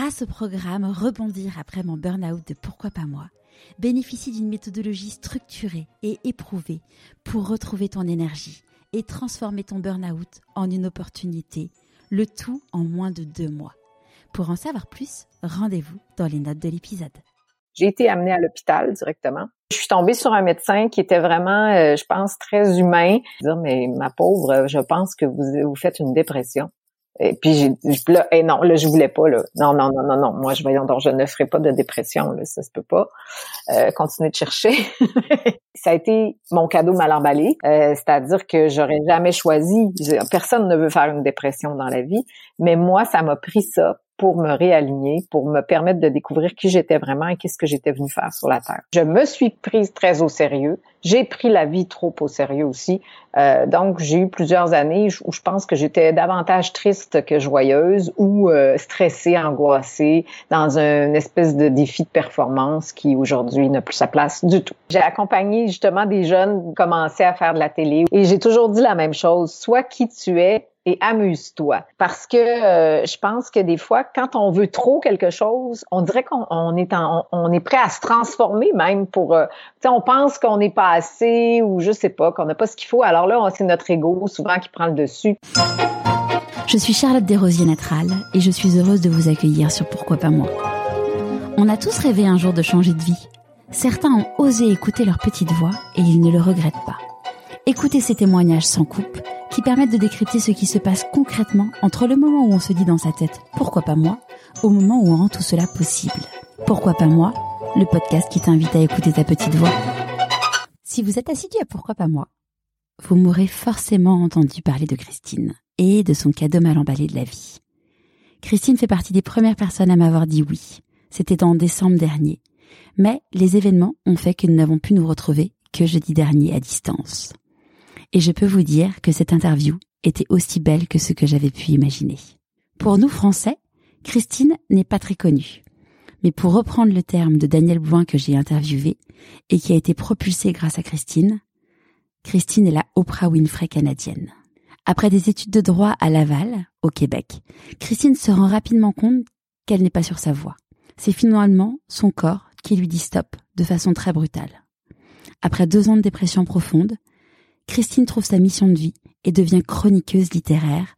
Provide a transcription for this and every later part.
grâce au programme Rebondir après mon burn-out de Pourquoi pas moi, bénéficie d'une méthodologie structurée et éprouvée pour retrouver ton énergie et transformer ton burn-out en une opportunité, le tout en moins de deux mois. Pour en savoir plus, rendez-vous dans les notes de l'épisode. J'ai été amenée à l'hôpital directement. Je suis tombée sur un médecin qui était vraiment, euh, je pense, très humain. Mais ma pauvre, je pense que vous, vous faites une dépression. Et puis j'ai là, et non, là je voulais pas là. Non non non non non, moi je voyons donc je ne ferai pas de dépression là, ça se peut pas. Euh, continuer de chercher. ça a été mon cadeau mal emballé, euh, c'est-à-dire que j'aurais jamais choisi. Personne ne veut faire une dépression dans la vie, mais moi ça m'a pris ça pour me réaligner, pour me permettre de découvrir qui j'étais vraiment et qu'est-ce que j'étais venue faire sur la Terre. Je me suis prise très au sérieux. J'ai pris la vie trop au sérieux aussi. Euh, donc, j'ai eu plusieurs années où je pense que j'étais davantage triste que joyeuse ou euh, stressée, angoissée, dans une espèce de défi de performance qui aujourd'hui n'a plus sa place du tout. J'ai accompagné justement des jeunes commencer à faire de la télé et j'ai toujours dit la même chose. Sois qui tu es, et amuse-toi. Parce que euh, je pense que des fois, quand on veut trop quelque chose, on dirait qu'on est on est prêt à se transformer même pour, euh, on pense qu'on n'est pas assez ou je sais pas, qu'on n'a pas ce qu'il faut. Alors là, c'est notre ego souvent qui prend le dessus. Je suis Charlotte Desrosiers-Natral et je suis heureuse de vous accueillir sur Pourquoi pas moi. On a tous rêvé un jour de changer de vie. Certains ont osé écouter leur petite voix et ils ne le regrettent pas. Écoutez ces témoignages sans coupe qui permettent de décrypter ce qui se passe concrètement entre le moment où on se dit dans sa tête pourquoi pas moi au moment où on rend tout cela possible. Pourquoi pas moi Le podcast qui t'invite à écouter ta petite voix. Si vous êtes assidu à pourquoi pas moi, vous m'aurez forcément entendu parler de Christine et de son cadeau mal emballé de la vie. Christine fait partie des premières personnes à m'avoir dit oui. C'était en décembre dernier. Mais les événements ont fait que nous n'avons pu nous retrouver que jeudi dernier à distance. Et je peux vous dire que cette interview était aussi belle que ce que j'avais pu imaginer. Pour nous Français, Christine n'est pas très connue. Mais pour reprendre le terme de Daniel Blouin que j'ai interviewé et qui a été propulsé grâce à Christine, Christine est la Oprah Winfrey canadienne. Après des études de droit à Laval, au Québec, Christine se rend rapidement compte qu'elle n'est pas sur sa voie. C'est finalement son corps qui lui dit stop de façon très brutale. Après deux ans de dépression profonde, Christine trouve sa mission de vie et devient chroniqueuse littéraire.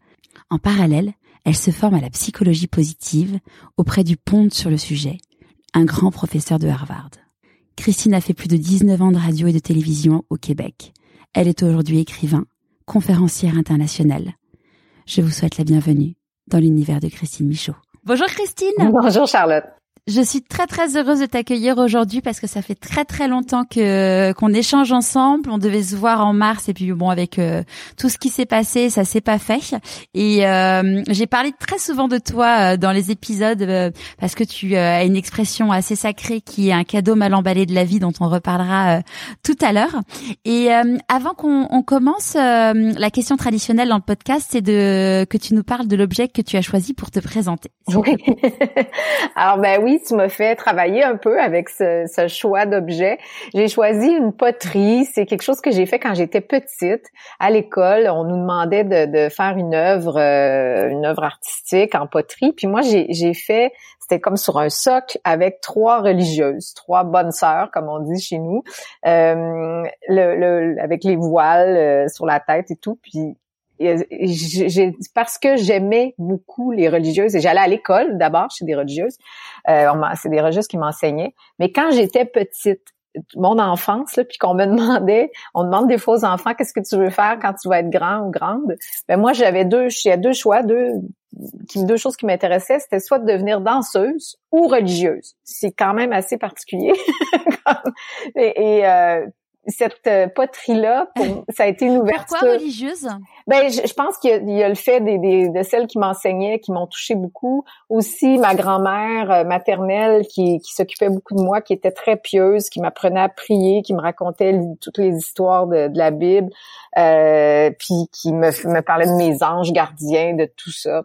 En parallèle, elle se forme à la psychologie positive auprès du Pont sur le sujet, un grand professeur de Harvard. Christine a fait plus de 19 ans de radio et de télévision au Québec. Elle est aujourd'hui écrivain, conférencière internationale. Je vous souhaite la bienvenue dans l'univers de Christine Michaud. Bonjour Christine. Bonjour Charlotte. Je suis très très heureuse de t'accueillir aujourd'hui parce que ça fait très très longtemps que qu'on échange ensemble. On devait se voir en mars et puis bon avec euh, tout ce qui s'est passé, ça s'est pas fait. Et euh, j'ai parlé très souvent de toi euh, dans les épisodes parce que tu as une expression assez sacrée qui est un cadeau mal emballé de la vie dont on reparlera tout à l'heure. Et avant qu'on on commence, la question traditionnelle dans le podcast, c'est de que tu nous parles de l'objet que tu as choisi pour te présenter. Oui. Alors ben oui tu m'as fait travailler un peu avec ce, ce choix d'objet. J'ai choisi une poterie. C'est quelque chose que j'ai fait quand j'étais petite. À l'école, on nous demandait de, de faire une œuvre, euh, une œuvre artistique en poterie. Puis moi, j'ai fait, c'était comme sur un socle avec trois religieuses, trois bonnes sœurs, comme on dit chez nous, euh, le, le, avec les voiles euh, sur la tête et tout. Puis j'ai, parce que j'aimais beaucoup les religieuses et j'allais à l'école d'abord chez des religieuses. Euh, c'est des religieuses qui m'enseignaient. Mais quand j'étais petite, mon enfance, là, puis qu'on me demandait, on demande des fois aux enfants qu'est-ce que tu veux faire quand tu vas être grand ou grande? Ben moi j'avais deux, deux choix, deux, deux choses qui m'intéressaient, c'était soit de devenir danseuse ou religieuse. C'est quand même assez particulier. et euh, cette euh, poterie-là, ça a été une ouverture. Pourquoi religieuse? Ben, je, pense qu'il y, a le fait des, des de celles qui m'enseignaient, qui m'ont touché beaucoup. Aussi, ma grand-mère euh, maternelle qui, qui s'occupait beaucoup de moi, qui était très pieuse, qui m'apprenait à prier, qui me racontait toutes les histoires de, de la Bible, euh, puis qui me, me parlait de mes anges gardiens, de tout ça.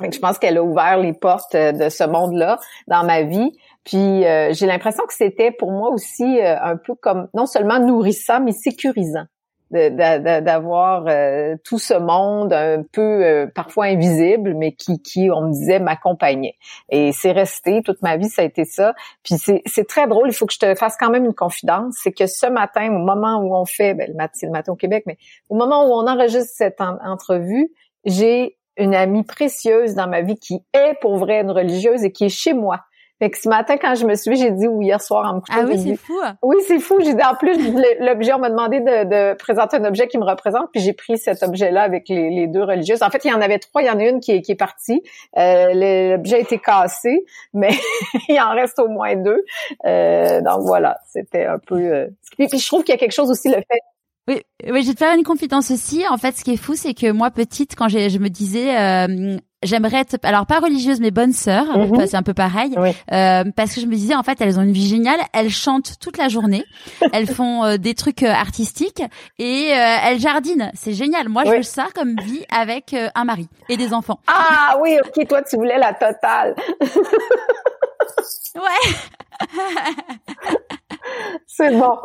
Je pense qu'elle a ouvert les portes de ce monde-là dans ma vie. Puis euh, j'ai l'impression que c'était pour moi aussi euh, un peu comme non seulement nourrissant mais sécurisant. d'avoir euh, tout ce monde un peu euh, parfois invisible, mais qui, qui on me disait m'accompagnait. Et c'est resté toute ma vie, ça a été ça. Puis c'est très drôle. Il faut que je te fasse quand même une confidence, c'est que ce matin, au moment où on fait, ben, le matin, le matin au Québec, mais au moment où on enregistre cette entrevue, j'ai une amie précieuse dans ma vie qui est pour vrai une religieuse et qui est chez moi. Fait que ce matin, quand je me suis j'ai dit, ou hier soir en me couchant. Ah oui, c'est fou. Oui, c'est fou. J'ai dit, en plus, l'objet, on m'a demandé de, de, présenter un objet qui me représente, puis j'ai pris cet objet-là avec les, les, deux religieuses. En fait, il y en avait trois. Il y en a une qui est, qui est partie. Euh, l'objet a été cassé, mais il en reste au moins deux. Euh, donc voilà, c'était un peu... Euh... Puis, puis je trouve qu'il y a quelque chose aussi, le fait oui, oui, je vais te faire une confidence aussi. En fait, ce qui est fou, c'est que moi, petite, quand je me disais, euh, j'aimerais être, alors pas religieuse, mais bonne sœur, mhm. c'est un peu pareil, euh, parce que je me disais, en fait, elles ont une vie géniale, elles chantent toute la journée, elles font euh, des trucs artistiques et elles jardinent. C'est génial. Moi, je veux ça comme vie avec un mari et des enfants. Ah oui, ok, toi, tu voulais la totale. ouais. c'est bon.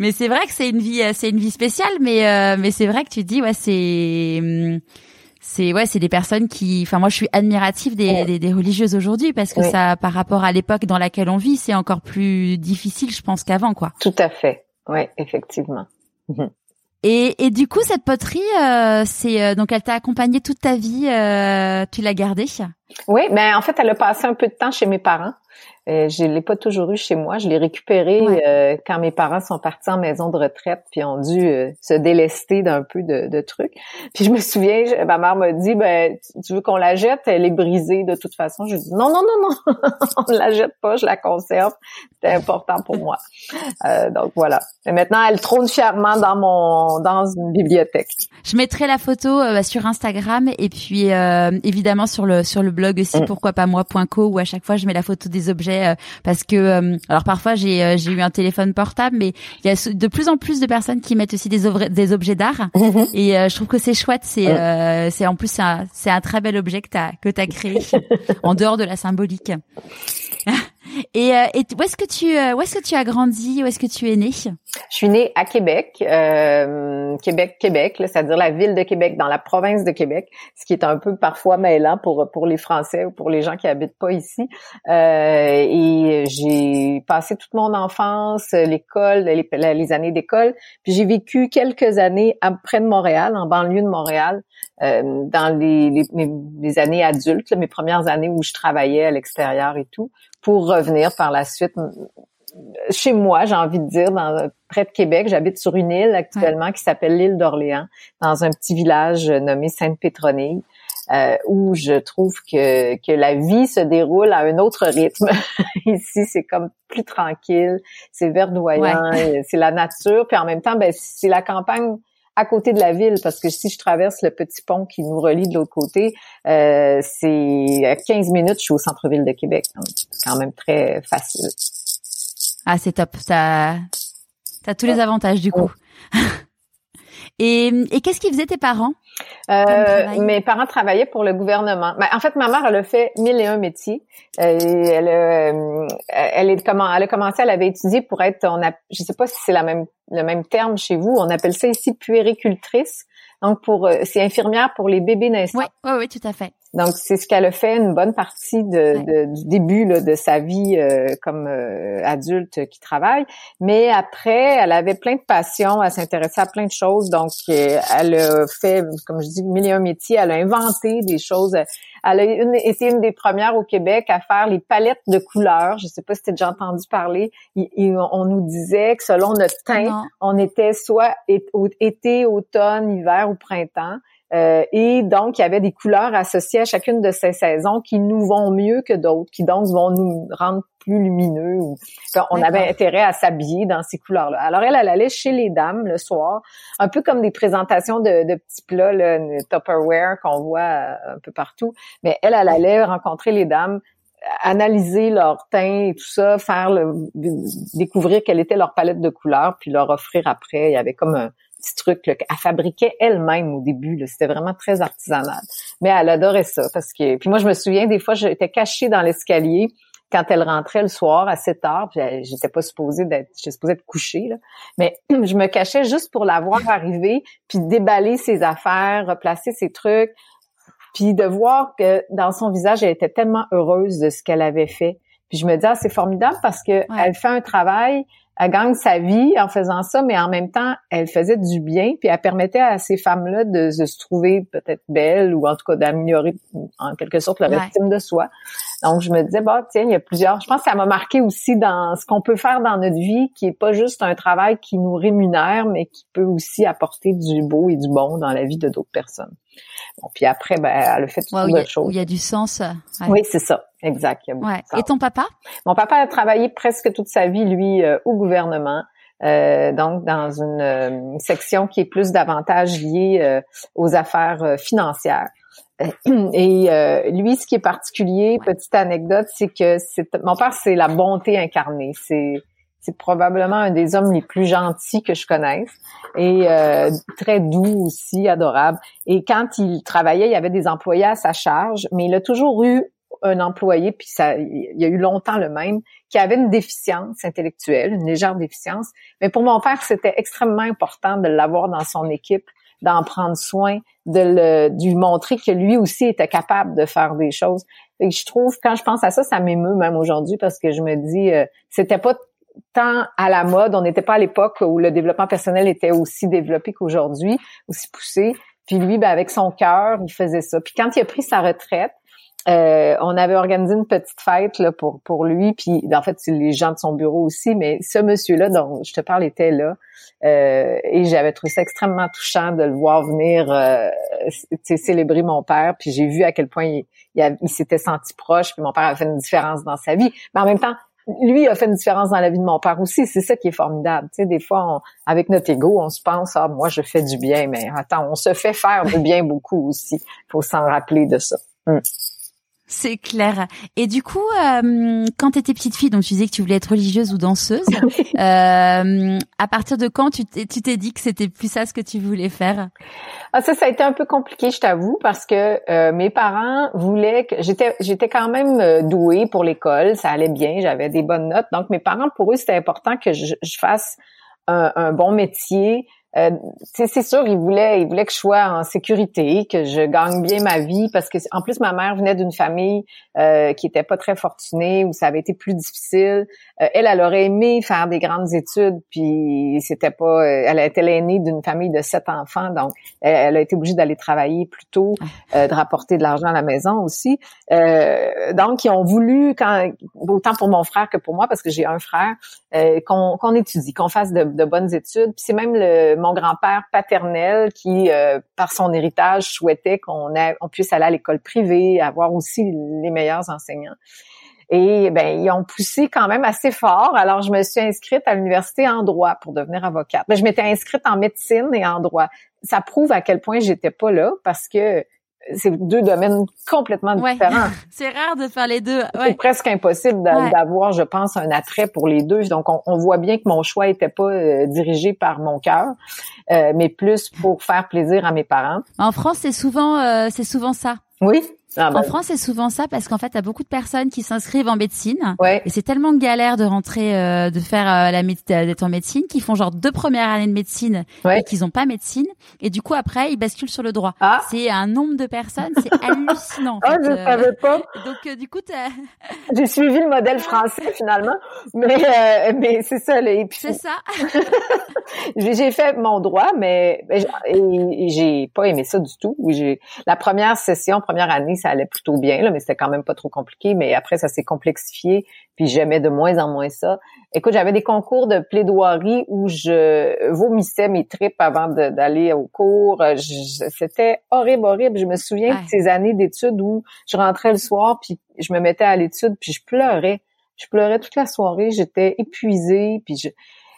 Mais c'est vrai que c'est une vie, euh, c'est une vie spéciale, mais euh, mais c'est vrai que tu dis ouais c'est hum, c'est ouais c'est des personnes qui, enfin moi je suis admirative des, des, religieuses aujourd'hui parce que ça par rapport à l'époque dans laquelle on vit c'est encore plus difficile je pense qu'avant quoi. Tout à fait, ouais effectivement. Mhm. Et, et du coup cette poterie euh, c'est donc elle t'a accompagnée toute ta vie, tu l'as gardée? Oui, ben, en fait elle a passé un peu de temps chez mes parents. Euh, je l'ai pas toujours eu chez moi. Je l'ai récupéré euh, quand mes parents sont partis en maison de retraite puis ont dû euh, se délester d'un peu de, de, trucs. Puis je me souviens, ma mère m'a dit, ben tu veux qu'on la jette? Elle est brisée de toute façon. Je dis non, non, non, non, on ne la jette pas, je la conserve. C'est important pour moi. Euh, donc voilà. Et maintenant, elle trône fièrement dans mon dans une bibliothèque. Je mettrai la photo bah, sur Instagram et puis évidemment sur le sur le blog aussi mm. pourquoi pas moi.co où à chaque fois je mets la photo des objets euh, parce que euh, alors parfois j'ai euh, j'ai eu un téléphone portable, mais il y a de plus en plus de personnes qui mettent aussi des, des objets d'art mhm. et je trouve que c'est chouette. C'est c'est en plus c'est un, un très bel objet que t'as que t'as créé en dehors de la symbolique. Et, euh, et où est-ce que tu euh, où est-ce que tu as grandi? Où est-ce que tu es né? Je suis née à Québec, euh, Québec, Québec, c'est-à-dire la ville de Québec, dans la province de Québec, ce qui est un peu parfois mêlant pour pour les Français ou pour les gens qui habitent pas ici. Euh, et j'ai passé toute mon enfance, l'école, les, les années d'école, puis j'ai vécu quelques années près de Montréal, en banlieue de Montréal, euh, dans les, les, mes, années adultes, mes premières années où je travaillais à l'extérieur et tout pour revenir par la suite chez moi, j'ai envie de dire, dans, près de Québec. J'habite sur une île actuellement qui s'appelle l'île d'Orléans, dans un petit village nommé Sainte-Pétronille. Euh, où je trouve que, que la vie se déroule à un autre rythme. Ici, c'est comme plus tranquille, c'est verdoyant, c'est la nature, puis en même temps, ben, c'est la campagne à côté de la ville parce que si je traverse le petit pont qui nous relie de l'autre côté, euh, c'est à 15 minutes, je suis au centre-ville de Québec. c'est quand même très facile. Ah, c'est top. Ça, t'as tous les avantages du coup. et, et qu'est-ce qu'ils faisaient tes parents euh, mes parents travaillaient pour le gouvernement. Ben, en fait, ma mère, elle a fait mille et un métiers. Euh, elle, euh, elle, est comment, elle a commencé, elle avait étudié pour être, on a, je sais pas si c'est la même, le même terme chez vous, on appelle ça ici puéricultrice. Donc pour, euh, c'est infirmière pour les bébés naissants. Oui, oui, oui, tout à fait. Donc c'est ce qu'elle a fait une bonne partie de, du début là, de sa vie euh, comme euh, adulte qui travaille. Mais après, elle avait plein de passions, elle s'intéressait à plein de choses. Donc elle a fait, comme je dis, mille et un métiers. Elle a inventé des choses. Elle a été une des premières au Québec à faire les palettes de couleurs. Je sais pas si tu as déjà entendu parler. on nous disait que selon notre teint, on était soit été, automne, hiver ou printemps. Euh, et donc, il y avait des couleurs associées à chacune de ces saisons qui nous vont mieux que d'autres, qui donc vont nous rendre plus lumineux. on avait intérêt à s'habiller dans ces couleurs-là. Alors, elle, elle allait chez les dames le soir, un peu comme des présentations de, de petits plats, là, Tupperware qu'on voit euh, un peu partout. Mais elle, elle allait rencontrer les dames analyser leur teint et tout ça, faire le, découvrir quelle était leur palette de couleurs, puis leur offrir après. Il y avait comme un, petit truc qu'elle fabriquait elle-même au début. C'était vraiment très artisanal. Mais elle adorait ça parce que. Puis moi, je me souviens des fois, j'étais cachée dans l'escalier. quand elle rentrait le soir à 7 heures, j'étais pas supposée d'être, j'étais supposée être couchée, là, mais je me cachais juste pour la voir arriver, puis déballer ses affaires, replacer ses trucs, puis de voir que dans son visage, elle était tellement heureuse de ce qu'elle avait fait. Puis je me dis, ah, c'est formidable parce que elle fait un travail elle gagne sa vie en faisant ça, mais en même temps, elle faisait du bien, puis elle permettait à ces femmes-là de, se trouver peut-être belles ou en tout cas d'améliorer en quelque sorte leur estime de soi. Donc je me disais, bah tiens, il y a plusieurs. Je pense que ça m'a marqué aussi dans ce qu'on peut faire dans notre vie, qui est pas juste un travail qui nous rémunère, mais qui peut aussi apporter du beau et du bon dans la vie de d'autres personnes. Bon, puis après, ben, elle a fait toutes ouais, choses. il y a du sens. Oui, c'est ça, exact. Et ton papa? Mon papa a travaillé presque toute sa vie, lui, euh, au gouvernement. Euh, donc dans une, euh, section qui est plus davantage liée aux affaires financières. Et lui, ce qui est particulier, petite anecdote, c'est que c'est mon père, c'est la bonté incarnée. C'est c'est probablement un des hommes les plus gentils que je connaisse et euh, très doux aussi, adorable. Et quand il travaillait, il y avait des employés à sa charge, mais il a toujours eu un employé, puis ça, il y a eu longtemps le même, qui avait une déficience intellectuelle, une légère déficience. Mais pour mon père, c'était extrêmement important de l'avoir dans son équipe, d'en prendre soin, de, le, de lui montrer que lui aussi était capable de faire des choses. Et je trouve, quand je pense à ça, ça m'émeut même aujourd'hui parce que je me dis, euh, c'était pas tant à la mode. On n'était pas à l'époque où le développement personnel était aussi développé qu'aujourd'hui, aussi poussé. Puis lui, ben, avec son cœur, il faisait ça. Puis quand il a pris sa retraite, euh, on avait organisé une petite fête là, pour pour lui, puis en fait c'est les gens de son bureau aussi, mais ce monsieur-là dont je te parle était là, euh, et j'avais trouvé ça extrêmement touchant de le voir venir euh, célébrer mon père, puis j'ai vu à quel point il, s'était senti proche, puis mon père avait fait une différence dans sa vie, mais en même temps lui a fait une différence dans la vie de mon père aussi. C'est ça qui est formidable. Tu sais, des fois, avec notre ego, on se pense, ah, moi, je fais du bien, mais attends, on se fait faire du bien beaucoup aussi. Faut s'en rappeler de ça. Hum. C'est clair. Et du coup, euh, quand tu étais petite fille, donc tu disais que tu voulais être religieuse ou danseuse, euh, à partir de quand tu t'es dit que c'était plus ça ce que tu voulais faire? Ah, Ça, ça a été un peu compliqué, je t'avoue, parce que euh, mes parents voulaient que j'étais j'étais quand même euh, douée pour l'école, ça allait bien, j'avais des bonnes notes. Donc mes parents, pour eux, c'était important que je, je fasse un, un, bon métier, euh, c'est sûr, il voulait, il voulait que je sois en sécurité, que je gagne bien ma vie, parce que en plus ma mère venait d'une famille euh, qui était pas très fortunée, où ça avait été plus difficile. Euh, elle, elle aurait aimé faire des grandes études, puis c'était pas, euh, elle était l'aînée d'une famille de sept enfants, donc elle, a été obligée d'aller travailler plus tôt, ah. de rapporter de l'argent à la maison aussi. donc ils ont voulu, quand, autant pour mon frère que pour moi, parce que j'ai un frère, qu'on étudie, qu'on fasse de, de bonnes études. Puis c'est même le mon grand-père paternel qui, euh, par son héritage, souhaitait qu'on on puisse aller à l'école privée, avoir aussi les meilleurs enseignants. Et ben ils ont poussé quand même assez fort. Alors je me suis inscrite à l'université en droit pour devenir avocate. Ben, je m'étais inscrite en médecine et en droit. Ça prouve à quel point j'étais pas là parce que c'est deux domaines complètement différents. c'est rare de faire les deux. C'est presque impossible d'avoir, je pense, un attrait pour les deux. Donc, on, voit bien que mon choix était pas euh, dirigé par mon cœur, euh, mais plus pour faire plaisir à mes parents. En France, c'est souvent, euh, c'est souvent ça. Oui, ah en France, c'est souvent ça parce qu'en fait, t'as beaucoup de personnes qui s'inscrivent en médecine ouais. et c'est tellement galère de rentrer, euh, de faire euh, la d'être en médecine, qu'ils font genre deux premières années de médecine et qu'ils ont pas médecine et du coup après ils basculent sur le droit. Ah. C'est un nombre de personnes, c'est hallucinant. Ah, je savais pas. Donc euh, du coup, j'ai suivi le modèle français finalement, mais mais c'est ça les. C'est ça. j'ai fait mon droit, mais j'ai pas aimé ça du tout. J'ai la première session, première année ça allait plutôt bien, là, mais c'était quand même pas trop compliqué. Mais après, ça s'est complexifié, puis j'aimais de moins en moins ça. Écoute, j'avais des concours de plaidoirie où je vomissais mes tripes avant d'aller au cours. C'était horrible, horrible. Je me souviens de ces années d'études où je rentrais le soir, puis je me mettais à l'étude, puis je pleurais. Je pleurais toute la soirée. J'étais épuisée, puis je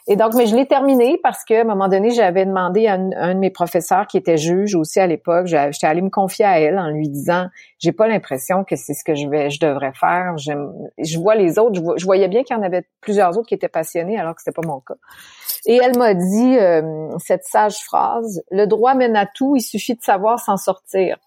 et donc, mais je l'ai terminé parce que à un moment donné, j'avais demandé à un, de mes professeurs qui était juge aussi à l'époque, j'étais allée me confier à elle en lui disant, j'ai pas l'impression que c'est ce que je vais, je devrais faire. Je vois les autres, je, voyais bien qu'il y en avait plusieurs autres qui étaient passionnés alors que c'était pas mon cas. Et elle m'a dit euh, cette sage phrase le droit mène à tout, il suffit de savoir s'en sortir.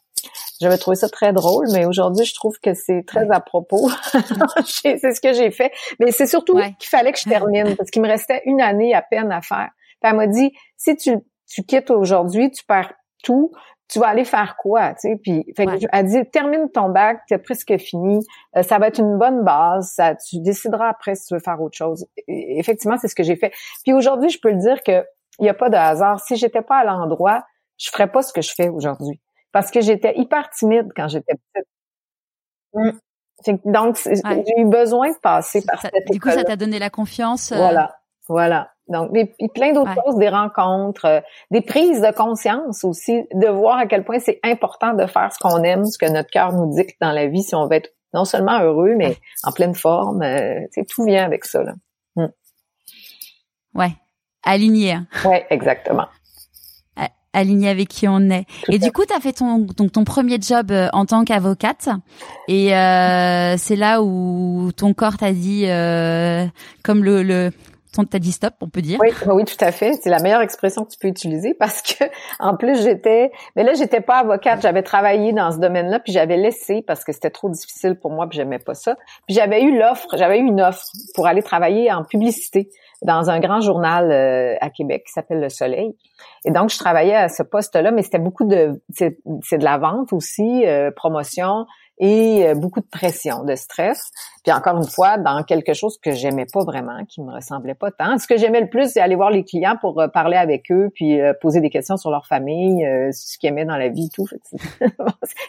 J'avais trouvé ça très drôle, mais aujourd'hui, je trouve que c'est très à propos. c'est ce que j'ai fait. Mais c'est surtout qu'il fallait que je termine parce qu'il me restait une année à peine à faire. Puis elle m'a dit, si tu, tu quittes aujourd'hui, tu perds tout, tu vas aller faire quoi, tu sais Puis fait elle dit termine ton bac, t'es presque fini, euh, ça va être une bonne base, ça tu décideras après si tu veux faire autre chose. effectivement, c'est ce que j'ai fait. Puis aujourd'hui, je peux le dire que il y a pas de hasard. Si j'étais pas à l'endroit, je ferais pas ce que je fais aujourd'hui parce que j'étais hyper timide quand j'étais petite. Mmh. Donc j'ai eu besoin de passer par cette Du coup, ça t'a donné la confiance. Euh, voilà. Voilà. Donc, mais, plein d'autres choses, des rencontres, euh, des prises de conscience aussi, de voir à quel point c'est important de faire ce qu'on aime, ce que notre cœur nous dicte dans la vie, si on veut être non seulement heureux, mais en pleine forme. Euh, tout vient avec ça. Là. Mm. Ouais, aligné. Hein. Ouais, exactement. Aligné avec qui on est. et du coup, tu as fait ton donc ton premier job euh, en tant qu'avocate, et euh, c'est là où ton corps t'a dit, euh, comme le, le t'as dit stop, on peut dire. Oui, oui, tout à fait. C'est la meilleure expression que tu peux utiliser parce que en plus j'étais, mais là j'étais pas avocate, j'avais travaillé dans ce domaine-là puis j'avais laissé parce que c'était trop difficile pour moi puis j'aimais pas ça. Puis j'avais eu l'offre, j'avais eu une offre pour aller travailler en publicité dans un grand journal euh, à Québec qui s'appelle Le Soleil. Et donc je travaillais à ce poste-là, mais c'était beaucoup de, c'est de la vente aussi, euh, promotion et euh, beaucoup de pression, de stress. Puis encore une fois, dans quelque chose que j'aimais pas vraiment, qui me ressemblait pas tant. Ce que j'aimais le plus, c'est aller voir les clients pour euh, parler avec eux, puis euh, poser des questions sur leur famille, ce qu'ils aimaient dans la vie, tout.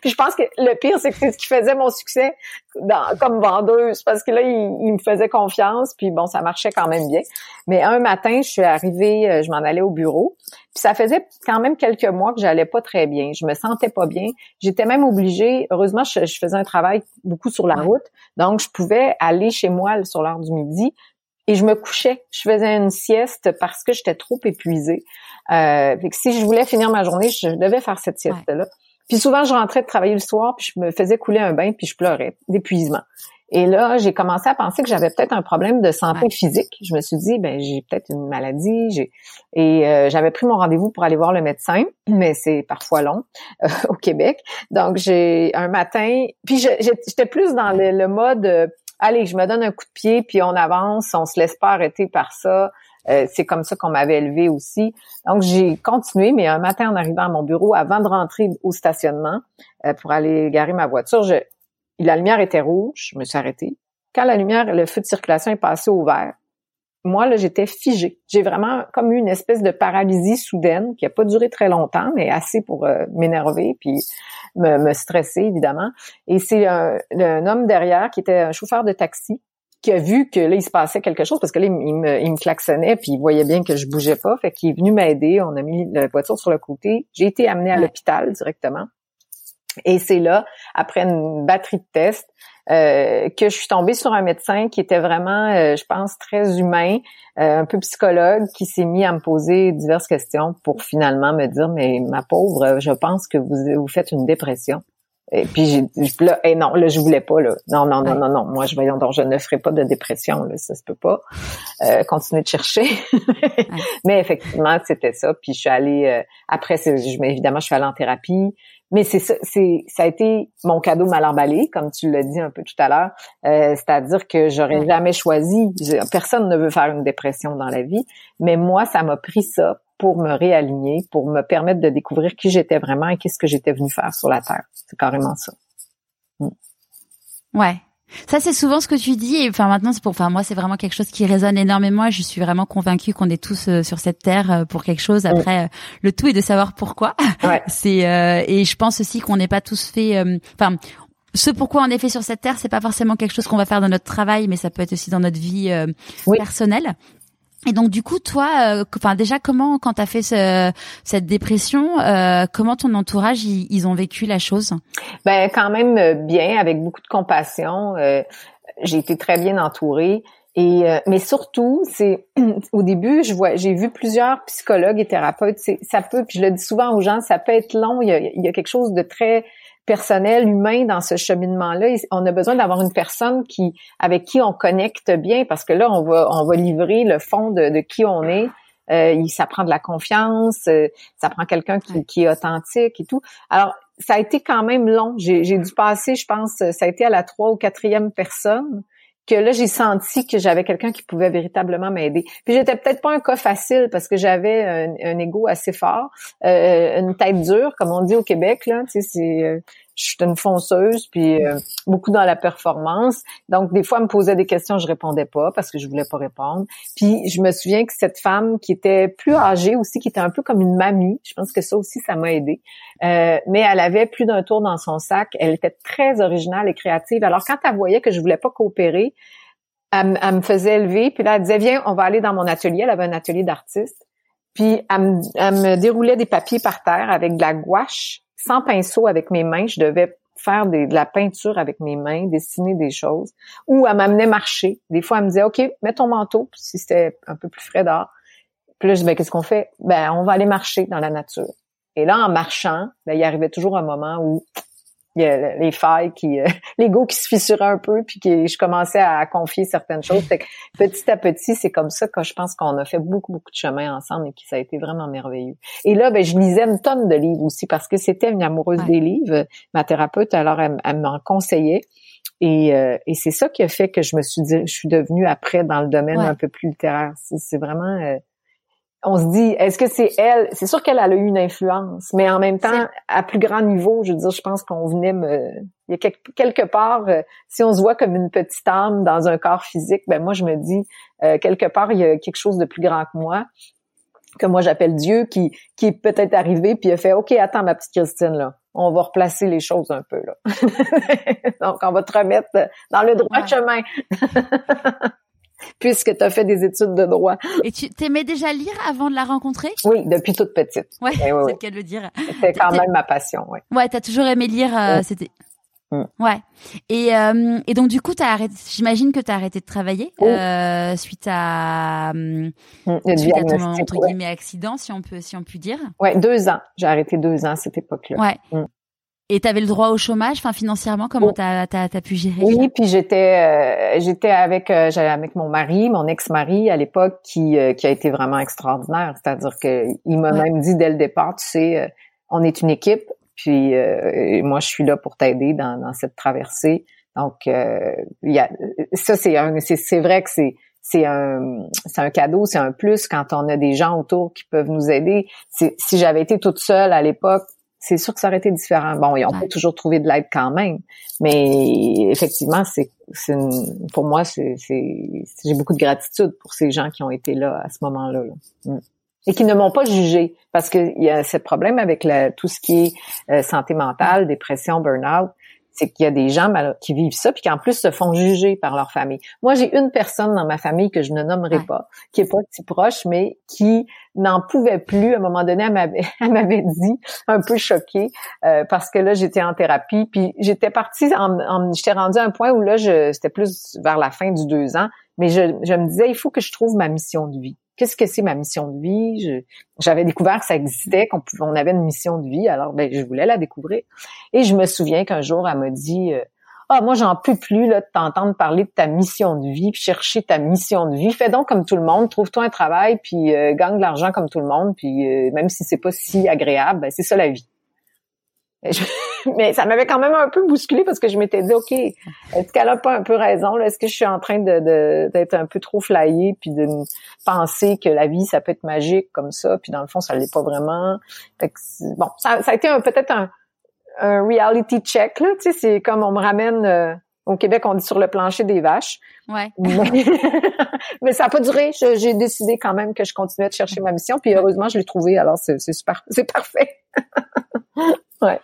puis je pense que le pire, c'est que c'est ce qui faisait mon succès dans, comme vendeuse, parce que là, il, me faisait confiance, puis bon, ça marchait quand même bien. Mais un matin, je suis arrivée, je m'en allais au bureau, puis ça faisait quand même quelques mois que j'allais pas très bien. Je me sentais pas bien. J'étais même obligée. Heureusement, je, faisais un travail beaucoup sur la route, donc je pouvais aller chez moi sur l'heure du midi et je me couchais. Je faisais une sieste parce que j'étais trop épuisée. Euh, que si je voulais finir ma journée, je devais faire cette sieste-là. Puis souvent, je rentrais de travailler le soir, puis je me faisais couler un bain, puis je pleurais d'épuisement. Et là, j'ai commencé à penser que j'avais peut-être un problème de santé physique. Je me suis dit, ben j'ai peut-être une maladie. J'ai et euh, j'avais pris mon rendez-vous pour aller voir le médecin, mais c'est parfois long euh, au Québec. Donc j'ai un matin, puis j'étais plus dans le, mode, euh, allez, je me donne un coup de pied, puis on avance, on se laisse pas arrêter par ça. c'est comme ça qu'on m'avait élevé aussi. Donc j'ai continué, mais un matin en arrivant à mon bureau, avant de rentrer au stationnement pour aller garer ma voiture, je, la lumière était rouge, je me suis arrêtée. Quand la lumière, le feu de circulation est passé au vert, moi, là, j'étais figée. J'ai vraiment comme eu une espèce de paralysie soudaine qui a pas duré très longtemps, mais assez pour euh, m'énerver puis me, stresser, évidemment. Et c'est un, homme derrière qui était un chauffeur de taxi qui a vu que là, il se passait quelque chose parce que là, il me, il me klaxonnait puis il voyait bien que je bougeais pas. Fait qu'il est venu m'aider. On a mis la voiture sur le côté. J'ai été amenée à l'hôpital directement. Et c'est là, après une batterie de tests, euh, que je suis tombée sur un médecin qui était vraiment, euh, je pense, très humain, euh, un peu psychologue, qui s'est mis à me poser diverses questions pour finalement me dire, mais ma pauvre, je pense que vous, vous faites une dépression. Et puis j'ai là, et non, là je voulais pas là. Non non non non non, moi je voyons donc je ne ferai pas de dépression là, ça se peut pas. Euh, continuer de chercher. Mais effectivement, c'était ça. Puis je suis allée après je, évidemment je suis allée en thérapie. Mais c'est ça, c'est ça a été mon cadeau mal emballé, comme tu l'as dit un peu tout à l'heure. Euh, c'est-à-dire que j'aurais jamais choisi. Personne ne veut faire une dépression dans la vie, mais moi, ça m'a pris ça pour me réaligner, pour me permettre de découvrir qui j'étais vraiment et qu'est-ce que j'étais venu faire sur la terre. C'est carrément ça. Mm. Ouais. Ça, c'est souvent ce que tu dis. Et enfin, maintenant, c'est pour, enfin, moi, c'est vraiment quelque chose qui résonne énormément. Je suis vraiment convaincue qu'on est tous euh, sur cette terre euh, pour quelque chose. Après, euh, le tout est de savoir pourquoi. Ouais. c'est et je pense aussi qu'on n'est pas tous fait. Enfin, ce pourquoi on est fait sur cette terre, c'est pas forcément quelque chose qu'on va faire dans notre travail, mais ça peut être aussi dans notre vie personnelle. Et donc du coup, toi, euh, enfin déjà, comment quand tu as fait ce, cette dépression, euh, comment ton entourage ils, ont vécu la chose? Ben quand même euh, bien, avec beaucoup de compassion. j'ai été très bien entourée. Et mais surtout, c'est au début, je vois, j'ai vu plusieurs psychologues et thérapeutes. Ça peut, puis je le dis souvent aux gens, ça peut être long. Il y a, il y a quelque chose de très personnel, humain dans ce cheminement-là. On a besoin d'avoir une personne qui, avec qui on connecte bien, parce que là, on va, on va livrer le fond de, de qui on est. Euh, ça prend de la confiance, euh, ça prend quelqu'un qui, qui, est authentique et tout. Alors, ça a été quand même long. J'ai dû passer, je pense, ça a été à la trois ou quatrième personne que là j'ai senti que j'avais quelqu'un qui pouvait véritablement m'aider. Puis j'étais peut-être pas un cas facile parce que j'avais un, un, ego assez fort, euh, une tête dure comme on dit au Québec là, euh, je suis une fonceuse, puis euh, beaucoup dans la performance. Donc, des fois, elle me posait des questions, je répondais pas parce que je voulais pas répondre. Puis, je me souviens que cette femme qui était plus âgée aussi, qui était un peu comme une mamie, je pense que ça aussi, ça m'a aidé. Euh, mais elle avait plus d'un tour dans son sac. Elle était très originale et créative. Alors, quand elle voyait que je voulais pas coopérer, elle, me faisait lever, puis là, elle disait, viens, on va aller dans mon atelier. Elle avait un atelier d'artiste. Puis, elle me déroulait des papiers par terre avec de la gouache sans pinceau avec mes mains, je devais faire de la peinture avec mes mains, dessiner des choses, ou elle m'amenait marcher. Des fois, elle me disait, OK, mets ton manteau, si c'était un peu plus frais dehors. Puis là, je dis, ben, qu'est-ce qu'on fait? Ben, on va aller marcher dans la nature. Et là, en marchant, ben, il arrivait toujours un moment où il y a les failles qui, euh, l'ego qui se fissurait un peu, puis que je commençais à confier certaines choses. petit à petit, c'est comme ça que je pense qu'on a fait beaucoup, beaucoup de chemin ensemble et que ça a été vraiment merveilleux. Et là, ben, je lisais une tonne de livres aussi parce que c'était une amoureuse des livres. Ma thérapeute, alors, elle, m'en conseillait. Et, euh, et c'est ça qui a fait que je me suis dit, je suis devenue après dans le domaine un peu plus littéraire. C'est vraiment euh, on se dit, est-ce que c'est elle? C'est sûr qu'elle a eu une influence, mais en même temps, à plus grand niveau, je veux dire, je pense qu'on venait me... Il y a quelque, part, euh, si on se voit comme une petite âme dans un corps physique, ben moi, je me dis, euh, quelque part, il y a quelque chose de plus grand que moi, que moi j'appelle Dieu, qui, qui est peut-être arrivé, puis a fait, OK, attends, ma petite Christine, là, on va replacer les choses un peu, là. Donc, on va te remettre dans le droit chemin. puisque tu as fait des études de droit. Et tu t'aimais déjà lire avant de la rencontrer? Oui, depuis toute petite. Ouais, c'est le cas de le dire. C'était quand même ma passion, ouais. Ouais, t'as toujours aimé lire, euh, c'était... Mm. Ouais. Et, euh, et donc du coup, t'as arrêté. J'imagine que tu as arrêté de travailler euh, suite à, euh, mm, suite à ton entre guillemets accident, si on peut si on peut dire. Ouais, deux ans. J'ai arrêté deux ans à cette époque-là. Ouais. Mm. Et tu avais le droit au chômage, enfin financièrement, comment tu as, pu gérer Oui, puis j'étais euh, j'étais avec euh, j'avais avec mon mari, mon ex-mari à l'époque, qui euh, qui a été vraiment extraordinaire. C'est-à-dire que il m'a même dit dès le départ, tu sais, on est une équipe, puis moi je suis là pour t'aider dans, dans cette traversée. Donc il y a ça c'est un c'est vrai que c'est c'est un c'est un cadeau, c'est un plus quand on a des gens autour qui peuvent nous aider. Si j'avais été toute seule à l'époque, c'est sûr que ça aurait été différent. Bon, on peut toujours trouver de l'aide quand même, mais effectivement, c'est, pour moi, c'est, j'ai beaucoup de gratitude pour ces gens qui ont été là à ce moment-là. Mm. Et qui ne m'ont pas jugé, parce qu'il y a ce problème avec tout ce qui est euh, santé mentale, dépression, burn-out c'est qu'il y a des gens qui vivent ça puis qui en plus se font juger par leur famille. Moi, j'ai une personne dans ma famille que je ne nommerai pas, qui est pas si proche, mais qui n'en pouvait plus. À un moment donné, elle m'avait, dit, un peu choquée, euh, parce que là, j'étais en thérapie, puis j'étais partie, en, j'étais rendue à un point où là, je, c'était plus vers la fin du deux ans, mais je, je me disais, il faut que je trouve ma mission de vie qu'est-ce que c'est ma mission de vie? J'avais découvert que ça existait, qu'on on avait une mission de vie, alors ben, je voulais la découvrir. Et je me souviens qu'un jour, elle m'a dit euh, Ah, moi, j'en peux plus là, de t'entendre parler de ta mission de vie, puis chercher ta mission de vie. Fais donc comme tout le monde, trouve-toi un travail, puis euh, gagne de l'argent comme tout le monde, puis euh, même si c'est pas si agréable, ben, c'est ça la vie. Mais ça m'avait quand même un peu bousculé parce que je m'étais dit, OK, est-ce qu'elle a pas un peu raison? Est-ce que je suis en train de, d'être un peu trop flyée puis de penser que la vie, ça peut être magique comme ça, puis dans le fond, ça l'est pas vraiment? bon, ça, a été peut-être un, reality check, là, tu sais, c'est comme on me ramène... Euh, au Québec, on dit sur le plancher des vaches. Ouais. Mais, ça n'a pas duré. J'ai décidé quand même que je continuais de chercher ma mission. Puis heureusement, je l'ai trouvée. Alors, c'est super. C'est parfait. ouais.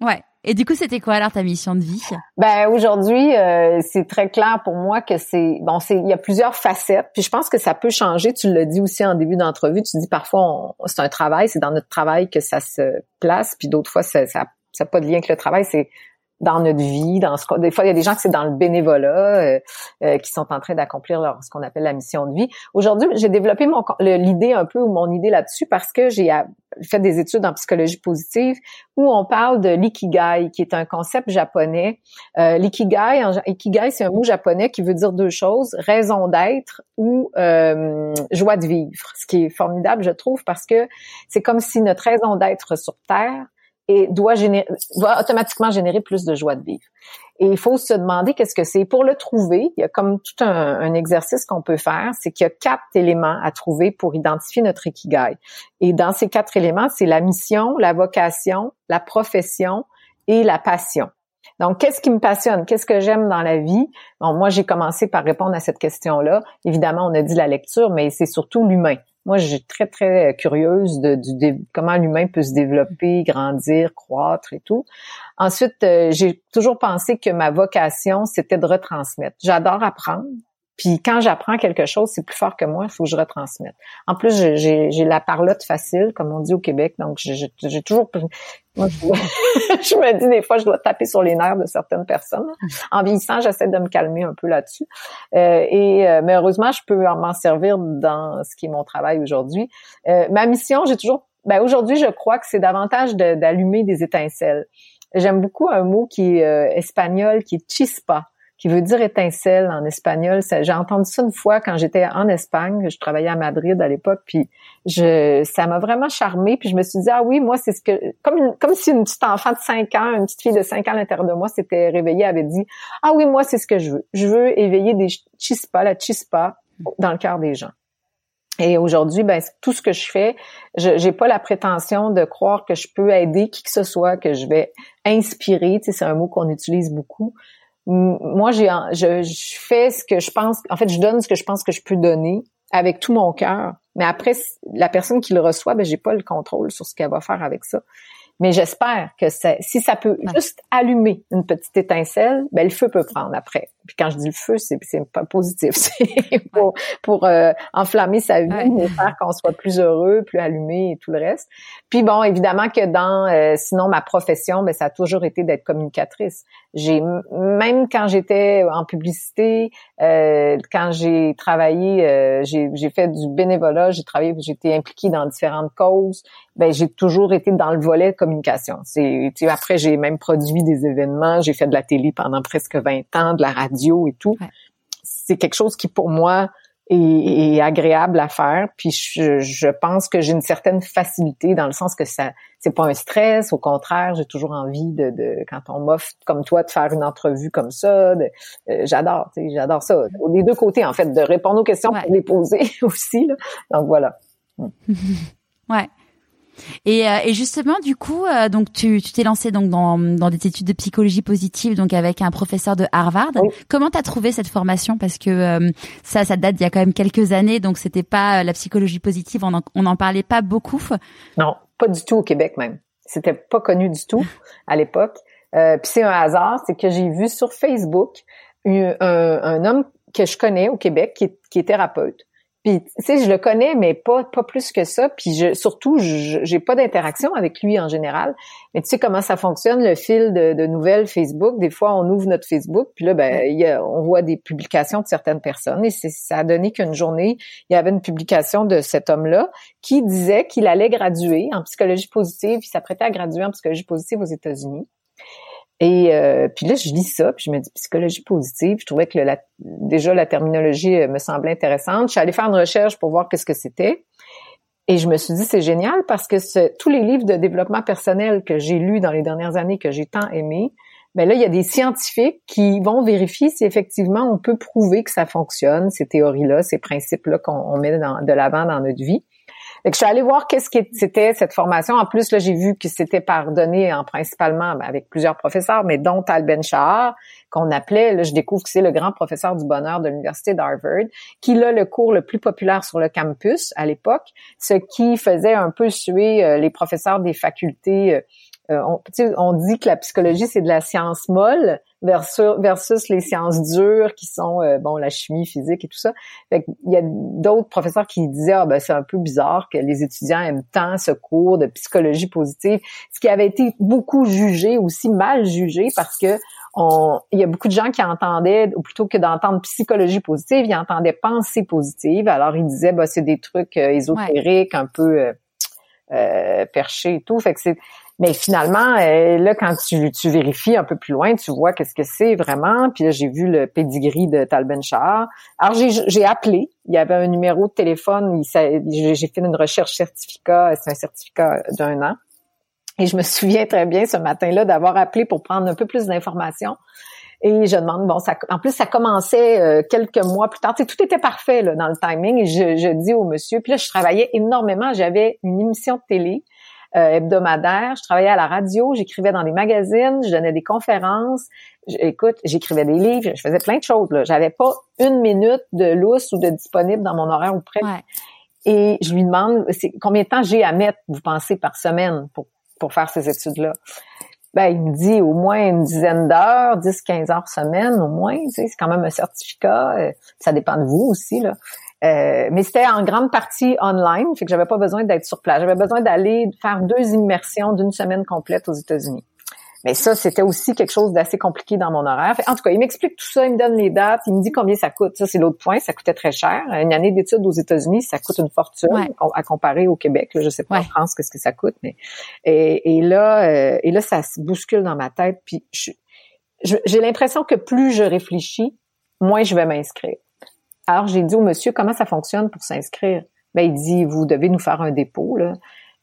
Ouais. Et du coup, c'était quoi alors ta mission de vie? Ben aujourd'hui, euh, c'est très clair pour moi que c'est bon, c'est il y a plusieurs facettes. Puis je pense que ça peut changer. Tu l'as dit aussi en début d'entrevue. Tu dis parfois c'est un travail, c'est dans notre travail que ça se place. Puis d'autres fois, ça ça n'a pas de lien avec le travail. C'est dans notre vie, dans ce des fois il y a des gens qui c'est dans le bénévolat euh, euh, qui sont en train d'accomplir leur ce qu'on appelle la mission de vie. Aujourd'hui, j'ai développé mon l'idée un peu ou mon idée là-dessus parce que j'ai fait des études en psychologie positive où on parle de l'ikigai qui est un concept japonais. Euh, l'ikigai, ikigai c'est un mot japonais qui veut dire deux choses raison d'être ou euh, joie de vivre. Ce qui est formidable, je trouve, parce que c'est comme si notre raison d'être sur terre et doit générer, va automatiquement générer plus de joie de vivre. Et il faut se demander qu'est-ce que c'est. Pour le trouver, il y a comme tout un, un exercice qu'on peut faire, c'est qu'il y a quatre éléments à trouver pour identifier notre ikigai. Et dans ces quatre éléments, c'est la mission, la vocation, la profession et la passion. Donc, qu'est-ce qui me passionne? Qu'est-ce que j'aime dans la vie? Bon, moi, j'ai commencé par répondre à cette question-là. Évidemment, on a dit la lecture, mais c'est surtout l'humain. Moi, j'ai très, très curieuse de, comment l'humain peut se développer, grandir, croître et tout. Ensuite, euh, j'ai toujours pensé que ma vocation, c'était de retransmettre. J'adore apprendre. Puis quand j'apprends quelque chose, c'est plus fort que moi, il faut que je retransmette. En plus, j'ai la parlotte facile, comme on dit au Québec, donc j'ai toujours... Je, me dis des fois, je dois taper sur les nerfs de certaines personnes. En vieillissant, j'essaie de me calmer un peu là-dessus. Euh, et euh, mais heureusement, je peux m'en servir dans ce qui est mon travail aujourd'hui. Euh, ma mission, j'ai toujours... Ben, aujourd'hui, je crois que c'est davantage d'allumer des étincelles. J'aime beaucoup un mot qui est euh, espagnol, qui est chispa qui veut dire étincelle en espagnol. J'ai entendu ça une fois quand j'étais en Espagne, je travaillais à Madrid à l'époque, puis je, ça m'a vraiment charmé. Puis je me suis dit ah oui, moi c'est ce que comme comme si une petite enfant de 5 ans, une petite fille de 5 ans à l'intérieur de moi s'était réveillée, avait dit ah oui moi c'est ce que je veux. Je veux éveiller des chispas, la chispa dans le cœur des gens. Et aujourd'hui, ben tout ce que je fais, je j'ai pas la prétention de croire que je peux aider qui que ce soit, que je vais inspirer. C'est un mot qu'on utilise beaucoup moi j'ai je, je, fais ce que je pense en fait je donne ce que je pense que je peux donner avec tout mon cœur mais après la personne qui le reçoit ben j'ai pas le contrôle sur ce qu'elle va faire avec ça mais j'espère que si ça peut juste allumer une petite étincelle, ben le feu peut prendre après. Puis quand je dis le feu, c'est pas positif, c'est pour, pour euh, enflammer sa vie, et faire qu'on soit plus heureux, plus allumé et tout le reste. Puis bon, évidemment que dans euh, sinon ma profession, ben ça a toujours été d'être communicatrice. J'ai même quand j'étais en publicité, euh, quand j'ai travaillé, j'ai fait du bénévolat, j'ai travaillé, j'ai été impliquée dans différentes causes. Ben j'ai toujours été dans le volet communication. C'est après j'ai même produit des événements, j'ai fait de la télé pendant presque 20 ans, de la radio et tout. C'est quelque chose qui pour moi est, agréable à faire. Puis je, je pense que j'ai une certaine facilité dans le sens que ça c'est pas un stress. Au contraire, j'ai toujours envie de, de quand on m'offre comme toi de faire une entrevue comme ça. Euh, j'adore, j'adore ça. Les deux côtés en fait, de répondre aux questions pour les poser aussi. Là. Donc voilà. ouais. Et, euh, et, justement, du coup, euh, donc tu t'es lancé donc dans, dans des études de psychologie positive, donc avec un professeur de Harvard. Comment Comment t'as trouvé cette formation? Parce que euh, ça, ça date d'il y a quand même quelques années, donc c'était pas la psychologie positive, on en, en parlait pas beaucoup. Non, pas du tout au Québec même. C'était pas connu du tout à l'époque. Euh, Puis c'est un hasard, c'est que j'ai vu sur Facebook un, un, homme que je connais au Québec qui qui est thérapeute. Puis, tu sais, je le connais, mais pas pas plus que ça. Puis, je, surtout, j'ai pas d'interaction avec lui en général. Mais tu sais comment ça fonctionne, le fil de, nouvelles Facebook. Des fois, on ouvre notre Facebook, puis là, ben, il y a, on voit des publications de certaines personnes. Et ça a donné qu'une journée, il y avait une publication de cet homme-là qui disait qu'il allait graduer en psychologie positive. Il s'apprêtait à graduer en psychologie positive aux États-Unis. Et euh, puis là, je lis ça, puis je me dis psychologie positive. Je trouvais que la, déjà la terminologie euh, me semblait intéressante. Je suis allée faire une recherche pour voir qu'est-ce que c'était. Et je me suis dit, c'est génial parce que tous les livres de développement personnel que j'ai lus dans les dernières années, que j'ai tant aimés, ben là, il y a des scientifiques qui vont vérifier si effectivement on peut prouver que ça fonctionne, ces théories-là, ces principes-là qu'on met de l'avant dans notre vie. Fait que je suis allée voir qu'est-ce que c'était cette formation. En plus, là, j'ai vu que c'était pardonné en principalement ben, avec plusieurs professeurs, mais dont Tal Ben Shahar, qu'on appelait, là, je découvre que c'est le grand professeur du bonheur de l'Université d'Harvard, qui a le cours le plus populaire sur le campus à l'époque, ce qui faisait un peu suer euh, les professeurs des facultés euh, euh, on, dit que la psychologie, c'est de la science molle versus, versus les sciences dures qui sont, euh, bon, la chimie, physique et tout ça. Fait Il y a d'autres professeurs qui disaient, ah, ben, c'est un peu bizarre que les étudiants aiment tant ce cours de psychologie positive, ce qui avait été beaucoup jugé, aussi mal jugé, parce que on, il y a beaucoup de gens qui entendaient, ou plutôt que d'entendre psychologie positive, ils entendaient pensée positive. Alors, ils disaient, bah, c'est des trucs euh, ésotériques, un peu euh, perchés et tout. Fait que c'est mais finalement, euh, là, quand tu, tu, vérifies un peu plus loin, tu vois qu'est-ce que c'est vraiment. Puis là, j'ai vu le pedigree de Tal Ben Shahar. Alors, j'ai appelé. Il y avait un numéro de téléphone. J'ai fait une recherche certificat. C'est un certificat d'un an. Et je me souviens très bien ce matin-là d'avoir appelé pour prendre un peu plus d'informations. Et je demande, bon, ça, en plus, ça commençait euh, quelques mois plus tard. Tu tout était parfait là, dans le timing. Et je, je dis au monsieur, puis là, je travaillais énormément. J'avais une émission de télé euh, hebdomadaire. Je travaillais à la radio, j'écrivais dans des magazines, je donnais des conférences. écoute, j'écrivais des livres, je faisais plein de choses. Là. J'avais pas une minute de lousse ou de disponible dans mon horaire ou près. Et je lui demande, c'est combien de temps j'ai à mettre, vous pensez, par semaine pour pour faire ces études-là? Ben, il me dit au moins une dizaine d'heures, 10, 15 heures semaine au moins. Tu sais, c'est quand même un certificat. Euh, ça dépend de vous aussi, là. Euh, mais c'était en grande partie online, fait que j'avais pas besoin d'être sur place. J'avais besoin d'aller faire deux immersions d'une semaine complète aux États-Unis. Mais ça, c'était aussi quelque chose d'assez compliqué dans mon horaire. En tout cas, il m'explique tout ça, il me donne les dates, il me dit combien ça coûte. Ça, c'est l'autre point, ça coûtait très cher. Une année d'études aux États-Unis, ça coûte une fortune à comparer au Québec. Là, je sais pas en France qu'est-ce que ça coûte, mais et, là, euh, et là, ça se bouscule dans ma tête. Puis j'ai l'impression que plus je réfléchis, moins je vais m'inscrire. Alors j'ai dit au monsieur comment ça fonctionne pour s'inscrire? Ben il dit vous devez nous faire un dépôt là.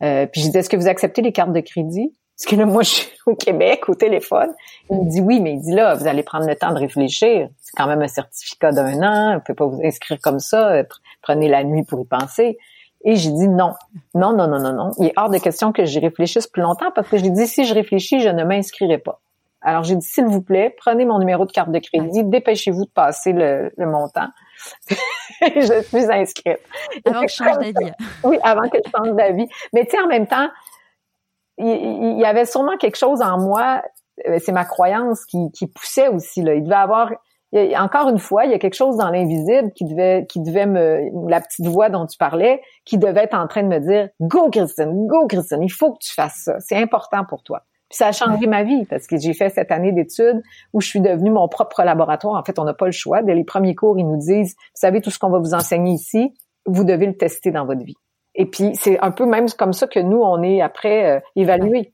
Euh, puis je dis est-ce que vous acceptez les cartes de crédit? Parce que là, moi, je suis au Québec, au téléphone. Il me dit oui, mais il dit là, vous allez prendre le temps de réfléchir. C'est quand même un certificat d'un an. On peut pas vous inscrire comme ça. Prenez la nuit pour y penser. Et j'ai dit non. Non, non, non, non, non. Il est hors de question que j'y réfléchisse plus longtemps parce que j'ai dit si je réfléchis, je ne m'inscrirai pas. Alors j'ai dit s'il vous plaît, prenez mon numéro de carte de crédit, dépêchez-vous de passer le, montant. je suis inscrite. Avant que je change d'avis. Oui, avant que je change d'avis. Mais tu sais, en même temps, il, y avait sûrement quelque chose en moi, euh, c'est ma croyance qui, qui poussait aussi. Là. Il devait avoir, encore une fois, il y a quelque chose dans l'invisible qui devait, qui devait me, la petite voix dont tu parlais, qui devait être en train de me dire, go Kristen, go Kristen, il faut que tu fasses ça, c'est important pour toi. Puis ça a changé ma vie parce que j'ai fait cette année d'études où je suis devenue mon propre laboratoire. En fait, on n'a pas le choix. Dès les premiers cours, ils nous disent, vous savez tout ce qu'on va vous enseigner ici, vous devez le tester dans votre vie. Et puis, c'est un peu même comme ça que nous, on est après euh, évalués.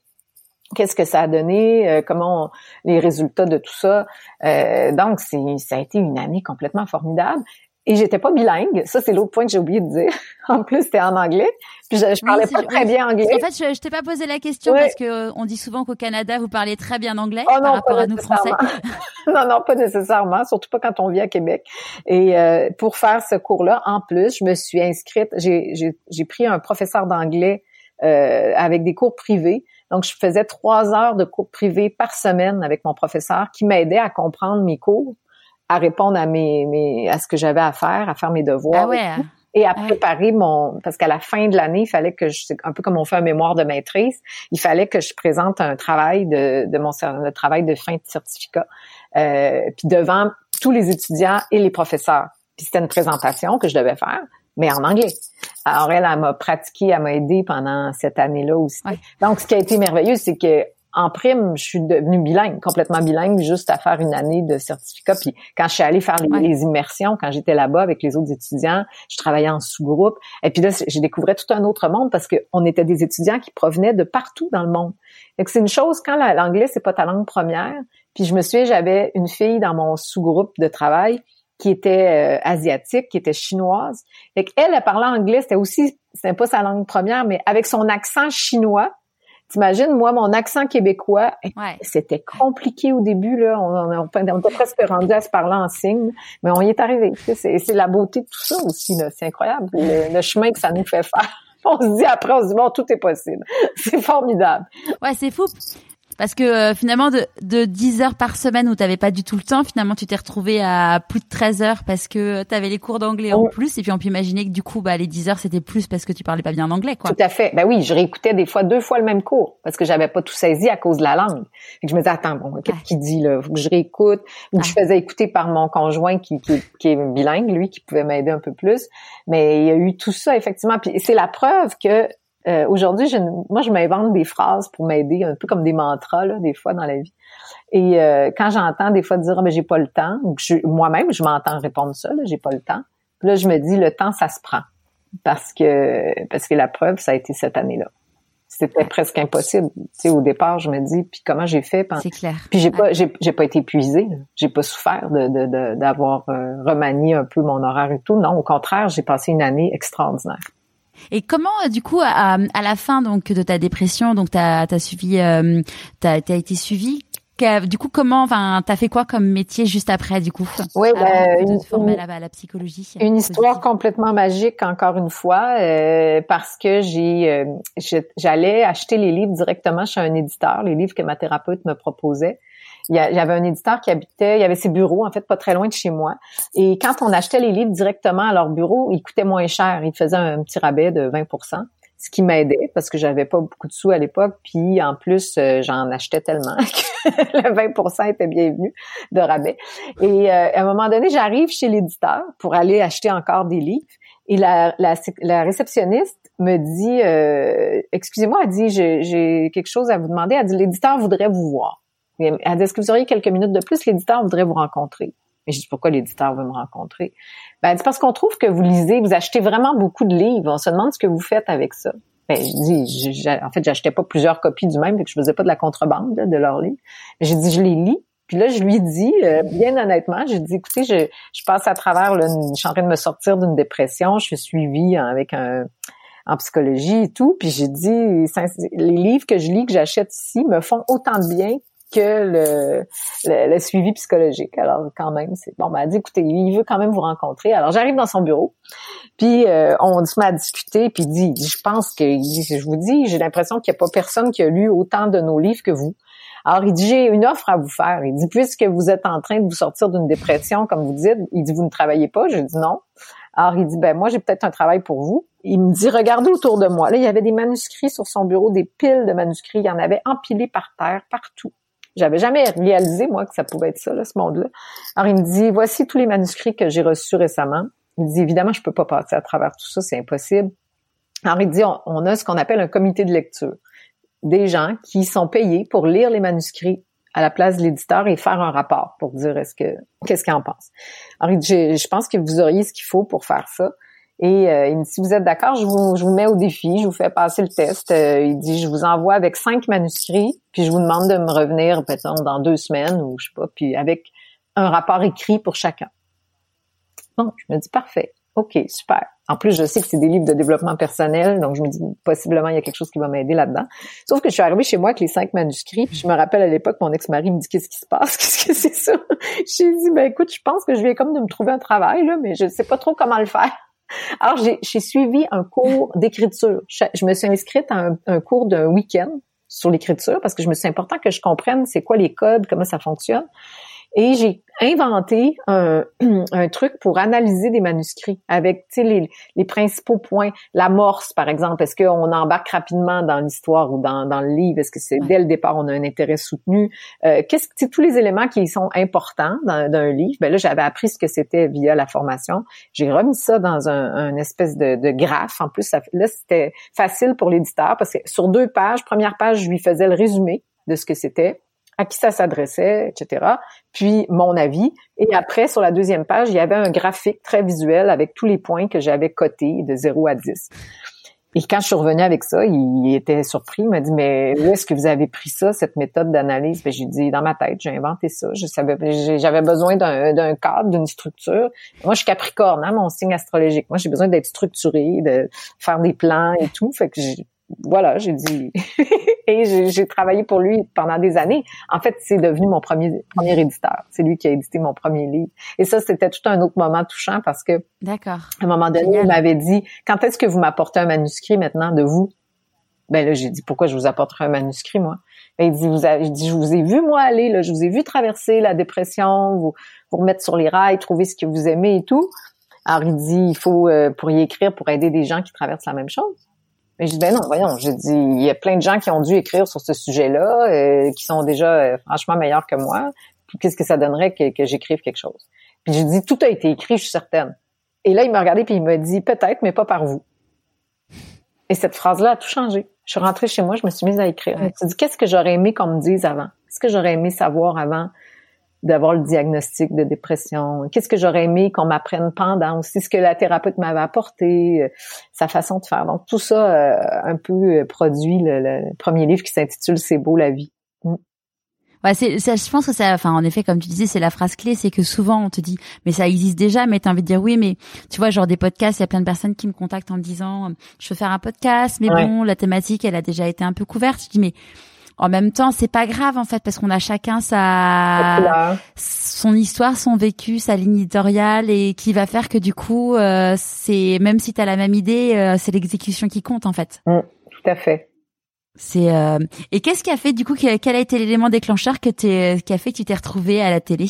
Qu'est-ce que ça a donné, euh, comment les résultats de tout ça. Euh, donc, c'est, ça a été une année complètement formidable. Et j'étais pas bilingue. Ça, c'est l'autre point que j'ai oublié de dire. en plus, c'était en anglais. Puis je, je parlais pas très bien anglais. En fait, je, je t'ai pas posé la question parce que euh, on dit souvent qu'au Canada, vous parlez très bien anglais oh par rapport à nous français. non, non, pas nécessairement. Surtout pas quand on vit à Québec. Et euh, pour faire ce cours-là, en plus, je me suis inscrite. J'ai, pris un professeur d'anglais euh, avec des cours privés. Donc, je faisais trois heures de cours privés par semaine avec mon professeur qui m'aidait à comprendre mes cours à répondre à mes, mes à ce que j'avais à faire, à faire mes devoirs. Ah ouais. Et, à préparer mon parce qu'à la fin de l'année, il fallait que je un peu comme on fait un mémoire de maîtrise, il fallait que je présente un travail de, de mon le travail de fin de certificat euh, puis devant tous les étudiants et les professeurs. Puis c'était une présentation que je devais faire mais en anglais. Alors elle, elle m'a pratiqué, elle m'a aidé pendant cette année-là aussi. Donc, ce qui a été merveilleux, c'est que en prime, je suis devenue bilingue, complètement bilingue, juste à faire une année de certificat. Puis quand je suis allée faire les, immersions, quand j'étais là-bas avec les autres étudiants, je travaillais en sous-groupe. Et puis là, j'ai découvert tout un autre monde parce qu'on était des étudiants qui provenaient de partout dans le monde. Et c'est une chose quand l'anglais c'est pas ta langue première. Puis je me souviens, j'avais une fille dans mon sous-groupe de travail qui était euh, asiatique, qui était chinoise. Et qu'elle, elle parlait anglais, c'était aussi, c'était pas sa langue première, mais avec son accent chinois T'imagines, moi, mon accent québécois, c'était compliqué au début, là. On, on, on, était presque rendu à se parler en signe, mais on y est arrivé. C'est la beauté de tout ça aussi, là. C'est incroyable, le, chemin que ça nous fait faire. On se dit après, on se dit, bon, tout est possible. C'est formidable. Ouais, c'est fou. Parce que euh, finalement, de, de 10 heures par semaine où tu n'avais pas du tout le temps, finalement, tu t'es retrouvé à plus de 13 heures parce que tu avais les cours d'anglais en plus. Et puis, on peut imaginer que du coup, bah, les 10 heures, c'était plus parce que tu parlais pas bien anglais, quoi. Tout à fait. Ben oui, je réécoutais des fois deux fois le même cours parce que j'avais pas tout saisi à cause de la langue. Et je me disais, attends, bon, qu'est-ce qu'il dit, là? Faut que je réécoute. Ou je faisais écouter par mon conjoint qui, qui, qui est bilingue, lui, qui pouvait m'aider un peu plus. Mais il y a eu tout ça, effectivement. Puis c'est la preuve que euh, aujourd'hui, je, moi, je m'invente des phrases pour m'aider, un peu comme des mantras, là, des fois dans la vie. Et euh, quand j'entends des fois dire ah, mais j'ai pas le temps, ou moi-même, je m'entends répondre ça, j'ai pas le temps. Puis là, je me dis le temps, ça se prend. Parce que parce que la preuve, ça a été cette année-là. C'était presque impossible. Tu sais, au départ, je me dis, puis comment j'ai fait C'est clair. Puis j'ai pas, j'ai, pas été épuisée. J'ai pas souffert de, d'avoir euh, remanié un peu mon horaire et tout. Non, au contraire, j'ai passé une année extraordinaire. Et comment, euh, du coup, à, à, la fin donc de ta dépression, donc t'as as suivi, euh, t'as as été suivi. Du coup, comment, enfin, t'as fait quoi comme métier juste après, du coup Oui, ben, former à la, psychologie. Une histoire complètement magique, encore une fois, euh, parce que j'ai, euh, j'allais acheter les livres directement chez un éditeur, les livres que ma thérapeute me proposait il y, un éditeur qui habitait, il y avait ses bureaux, en fait, pas très loin de chez moi. Et quand on achetait les livres directement à leur bureau, ils coûtaient moins cher. Ils faisaient un petit rabais de 20% ce qui m'aidait parce que j'avais pas beaucoup de sous à l'époque. Puis en plus, euh, j'en achetais tellement que le 20% était bienvenu de rabais. Et euh, à un moment donné, j'arrive chez l'éditeur pour aller acheter encore des livres. Et la, la, la réceptionniste me dit, euh, excusez-moi, elle dit, j'ai quelque chose à vous demander. Elle dit, l'éditeur voudrait vous voir. Elle dit, est-ce que vous auriez quelques minutes de plus? L'éditeur voudrait vous rencontrer. Mais je dis, pourquoi l'éditeur veut me rencontrer? Ben, elle dit, parce qu'on trouve que vous lisez, vous achetez vraiment beaucoup de livres. On se demande ce que vous faites avec ça. Ben, je dis, en fait, j'achetais pas plusieurs copies du même, que je faisais pas de la contrebande de leurs livres. J'ai dit, je les lis. Puis là, je lui dis, euh, bien honnêtement, j'ai dit, écoutez, je, je passe à travers, là, je suis en train de me sortir d'une dépression, je suis suivie avec un en psychologie et tout. Puis j'ai dit, les livres que je lis, que j'achète ici, me font autant de bien que le, le, suivi psychologique. Alors quand même, c'est bon. Ben, elle dit écoutez, il veut quand même vous rencontrer. Alors j'arrive dans son bureau, puis euh, on se met à discuter, puis il dit je pense que je vous dis, j'ai l'impression qu'il n'y a pas personne qui a lu autant de nos livres que vous. Alors il dit j'ai une offre à vous faire. Il dit puisque vous êtes en train de vous sortir d'une dépression, comme vous dites, il dit vous ne travaillez pas. Je dis non. Alors il dit ben moi j'ai peut-être un travail pour vous. Il me dit regardez autour de moi. Là il y avait des manuscrits sur son bureau, des piles de manuscrits. Il y en avait empilés par terre partout. J'avais jamais réalisé, moi, que ça pouvait être ça, là, ce monde-là. Alors, il me dit, voici tous les manuscrits que j'ai reçus récemment. Il me dit, évidemment, je peux pas passer à travers tout ça, c'est impossible. Alors, il dit, on, a ce qu'on appelle un comité de lecture. Des gens qui sont payés pour lire les manuscrits à la place de l'éditeur et faire un rapport pour dire est-ce que qu'est-ce qu'il en pense. Alors, il dit, je pense que vous auriez ce qu'il faut pour faire ça. Et euh, il dit, si vous êtes d'accord, je vous, je vous mets au défi, je vous fais passer le test. Euh, il dit, je vous envoie avec cinq manuscrits, puis je vous demande de me revenir, peut-être dans deux semaines ou je sais pas, puis avec un rapport écrit pour chacun. Bon, je me dis, parfait. OK, super. En plus, je sais que c'est des livres de développement personnel, donc je me dis possiblement il y a quelque chose qui va m'aider là-dedans. Sauf que je suis arrivée chez moi avec les cinq manuscrits, je me rappelle à l'époque, mon ex-mari me dit qu'est-ce qui se passe, qu'est-ce que c'est ça? J'ai dit ben écoute, je pense que je viens comme de me trouver un travail là, mais je sais pas trop comment le faire. Alors, j'ai suivi un cours d'écriture. Je, me suis inscrite à un, cours d'un week-end sur l'écriture parce que je me suis important que je comprenne c'est quoi les codes, comment ça fonctionne. Et j'ai inventé un, un, truc pour analyser des manuscrits avec les, les principaux points. L'amorce, par exemple, est-ce qu'on embarque rapidement dans l'histoire ou dans, dans le livre? Est-ce que c'est dès le départ, on a un intérêt soutenu? Euh, qu'est-ce que tous les éléments qui sont importants d'un livre? Ben là, j'avais appris ce que c'était via la formation. J'ai remis ça dans un, un espèce de, de, graphe. En plus, ça, là, c'était facile pour l'éditeur parce que sur deux pages, première page, je lui faisais le résumé de ce que c'était à qui ça s'adressait, etc. Puis mon avis. Et après, sur la deuxième page, il y avait un graphique très visuel avec tous les points que j'avais cotés de 0 à 10. Et quand je suis revenue avec ça, il était surpris. Il m'a dit, mais où est-ce que vous avez pris ça, cette méthode d'analyse? Ben, j'ai dit, dans ma tête, j'ai inventé ça. Je savais, j'avais besoin d'un cadre, d'une structure. Moi, je suis capricorne, hein, mon signe astrologique. Moi, j'ai besoin d'être structuré, de faire des plans et tout. Fait que voilà, j'ai dit et j'ai travaillé pour lui pendant des années. En fait, c'est devenu mon premier premier éditeur. C'est lui qui a édité mon premier livre. Et ça, c'était tout un autre moment touchant parce que D'accord. À un moment donné, il m'avait dit "Quand est-ce que vous m'apportez un manuscrit maintenant de vous Ben là, j'ai dit "Pourquoi je vous apporterai un manuscrit moi Et il dit "Vous avez, dit je vous ai vu moi aller là, je vous ai vu traverser la dépression, vous vous remettre sur les rails, trouver ce que vous aimez et tout." Alors il dit "Il faut euh, pour y écrire pour aider des gens qui traversent la même chose." Mais je dis ben non, voyons, j'ai dit il y a plein de gens qui ont dû écrire sur ce sujet-là, euh, qui sont déjà euh, franchement meilleurs que moi. Qu'est-ce que ça donnerait que, que j'écrive quelque chose? Puis j'ai dit tout a été écrit, je suis certaine. Et là il m'a regardé puis il m'a dit peut-être, mais pas par vous. Et cette phrase-là a tout changé. Je suis rentrée chez moi, je me suis mise à écrire. Je me suis dit qu'est-ce que j'aurais aimé qu'on me dise avant? Qu'est-ce que j'aurais aimé savoir avant? D'avoir le diagnostic de dépression. Qu'est-ce que j'aurais aimé qu'on m'apprenne pendant aussi ce que la thérapeute m'avait apporté, euh, sa façon de faire. Donc tout ça euh, un peu euh, produit le, premier livre qui s'intitule C'est beau la vie. Mm. Ouais, c'est, je pense que ça, enfin, en effet, comme tu disais, c'est la phrase clé, c'est que souvent on te dit, mais ça existe déjà, mais t'as envie de dire oui, mais tu vois, genre des podcasts, il y a plein de personnes qui me contactent en me disant, je veux faire un podcast, mais bon, la thématique, elle a déjà été un peu couverte. Je dis, mais en même temps, c'est pas grave en fait, parce qu'on a chacun sa, son histoire, son vécu, sa ligne éditoriale, et qui va faire que du coup, euh, c'est même si t'as la même idée, euh, c'est l'exécution qui compte en fait. Mm, tout à fait. C'est euh, et qu'est-ce qui a fait du coup quel a été l'élément déclencheur que t'es qui a fait que tu t'es retrouvé à la télé?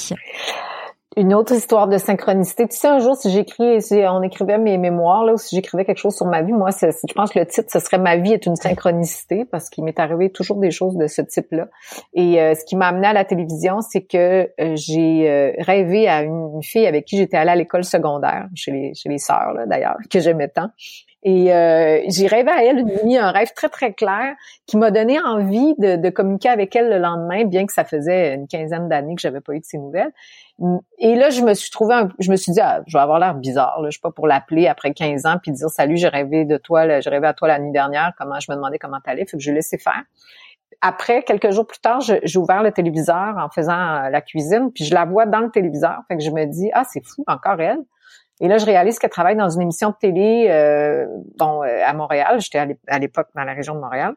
Une autre histoire de synchronicité. Tu sais, un jour, si j'écris, si on écrivait mes mémoires là, ou si j'écrivais quelque chose sur ma vie, moi, je pense que le titre, ce serait "Ma vie est une synchronicité" parce qu'il m'est arrivé toujours des choses de ce type-là. Et euh, ce qui m'a amené à la télévision, c'est que euh, j'ai rêvé à une, fille avec qui j'étais allée à l'école secondaire, chez les chez les sœurs d'ailleurs, que j'aimais tant. Et euh, j'ai rêvé à elle une nuit, un rêve très très clair qui m'a donné envie de, de, communiquer avec elle le lendemain, bien que ça faisait une quinzaine d'années que j'avais pas eu de ses nouvelles. Et là, je me suis trouvé, je me suis dit, ah, je vais avoir l'air bizarre, là, je suis pas pour l'appeler après 15 ans puis dire salut, j'ai rêvé de toi, j'ai rêvé à toi la nuit dernière, comment je me demandais comment t'allais, fait que je laissé faire. Après, quelques jours plus tard, j'ai ouvert le téléviseur en faisant la cuisine, puis je la vois dans le téléviseur, fait que je me dis, ah, c'est fou, encore elle. Et là, je réalise qu'elle travaille dans une émission de télé euh, euh, à Montréal. J'étais à l'époque dans la région de Montréal.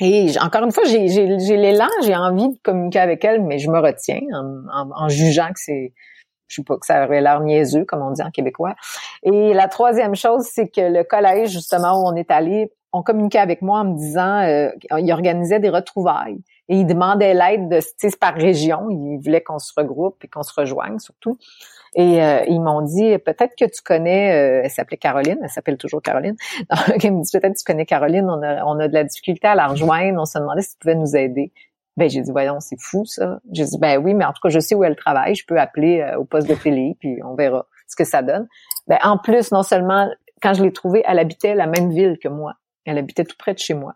Et encore une fois, j'ai l'élan, j'ai envie de communiquer avec elle, mais je me retiens en, en, jugeant que c'est, je sais pas, que ça aurait l'air niaiseux, comme on dit en québécois. Et la troisième chose, c'est que le collège, justement, où on est allé, on communiquait avec moi en me disant, euh, il organisait des retrouvailles. Et il demandait l'aide de, par région. Il voulait qu'on se regroupe et qu'on se rejoigne, surtout. Et euh, ils m'ont dit peut-être que tu connais, euh, elle s'appelait Caroline, elle s'appelle toujours Caroline. Donc, ils me dit peut-être que tu connais Caroline, on a, on a de la difficulté à la rejoindre, on se demandait si tu pouvais nous aider. Ben j'ai dit voyons c'est fou ça. J'ai dit ben oui mais en tout cas je sais où elle travaille, je peux appeler euh, au poste de télé puis on verra ce que ça donne. Ben en plus non seulement quand je l'ai trouvée, elle habitait la même ville que moi. Elle habitait tout près de chez moi.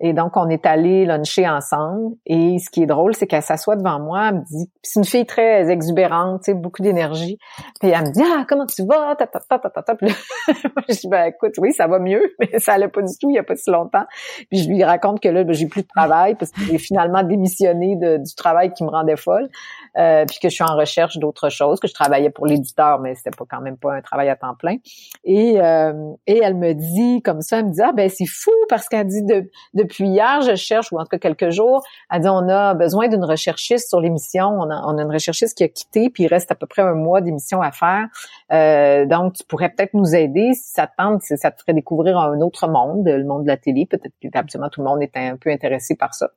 Et donc, on est allé luncher ensemble. Et ce qui est drôle, c'est qu'elle s'assoit devant moi, elle me dit, c'est une fille très exubérante, tu sais, beaucoup d'énergie. Puis elle me dit, ah, comment tu vas? Ta, ta, ta, ta, ta. Puis je dis, ben écoute, oui, ça va mieux, mais ça allait pas du tout il y a pas si longtemps. Puis je lui raconte que là, ben, j'ai plus de travail parce que j'ai finalement démissionné du travail qui me rendait folle. Euh, puis que je suis en recherche d'autres choses, que je travaillais pour l'éditeur, mais c'était pas quand même pas un travail à temps plein. Et, euh, et elle me dit comme ça, elle me dit, ah ben c'est fou parce qu'elle dit de depuis hier, je cherche, ou en tout cas quelques jours, elle dit on a besoin d'une recherchiste sur l'émission. On a, on a une recherchiste qui a quitté, puis il reste à peu près un mois d'émission à faire. Euh, donc, tu pourrais peut-être nous aider si ça te tente, si ça te ferait découvrir un autre monde, le monde de la télé. Peut-être que tout le monde est un peu intéressé par ça.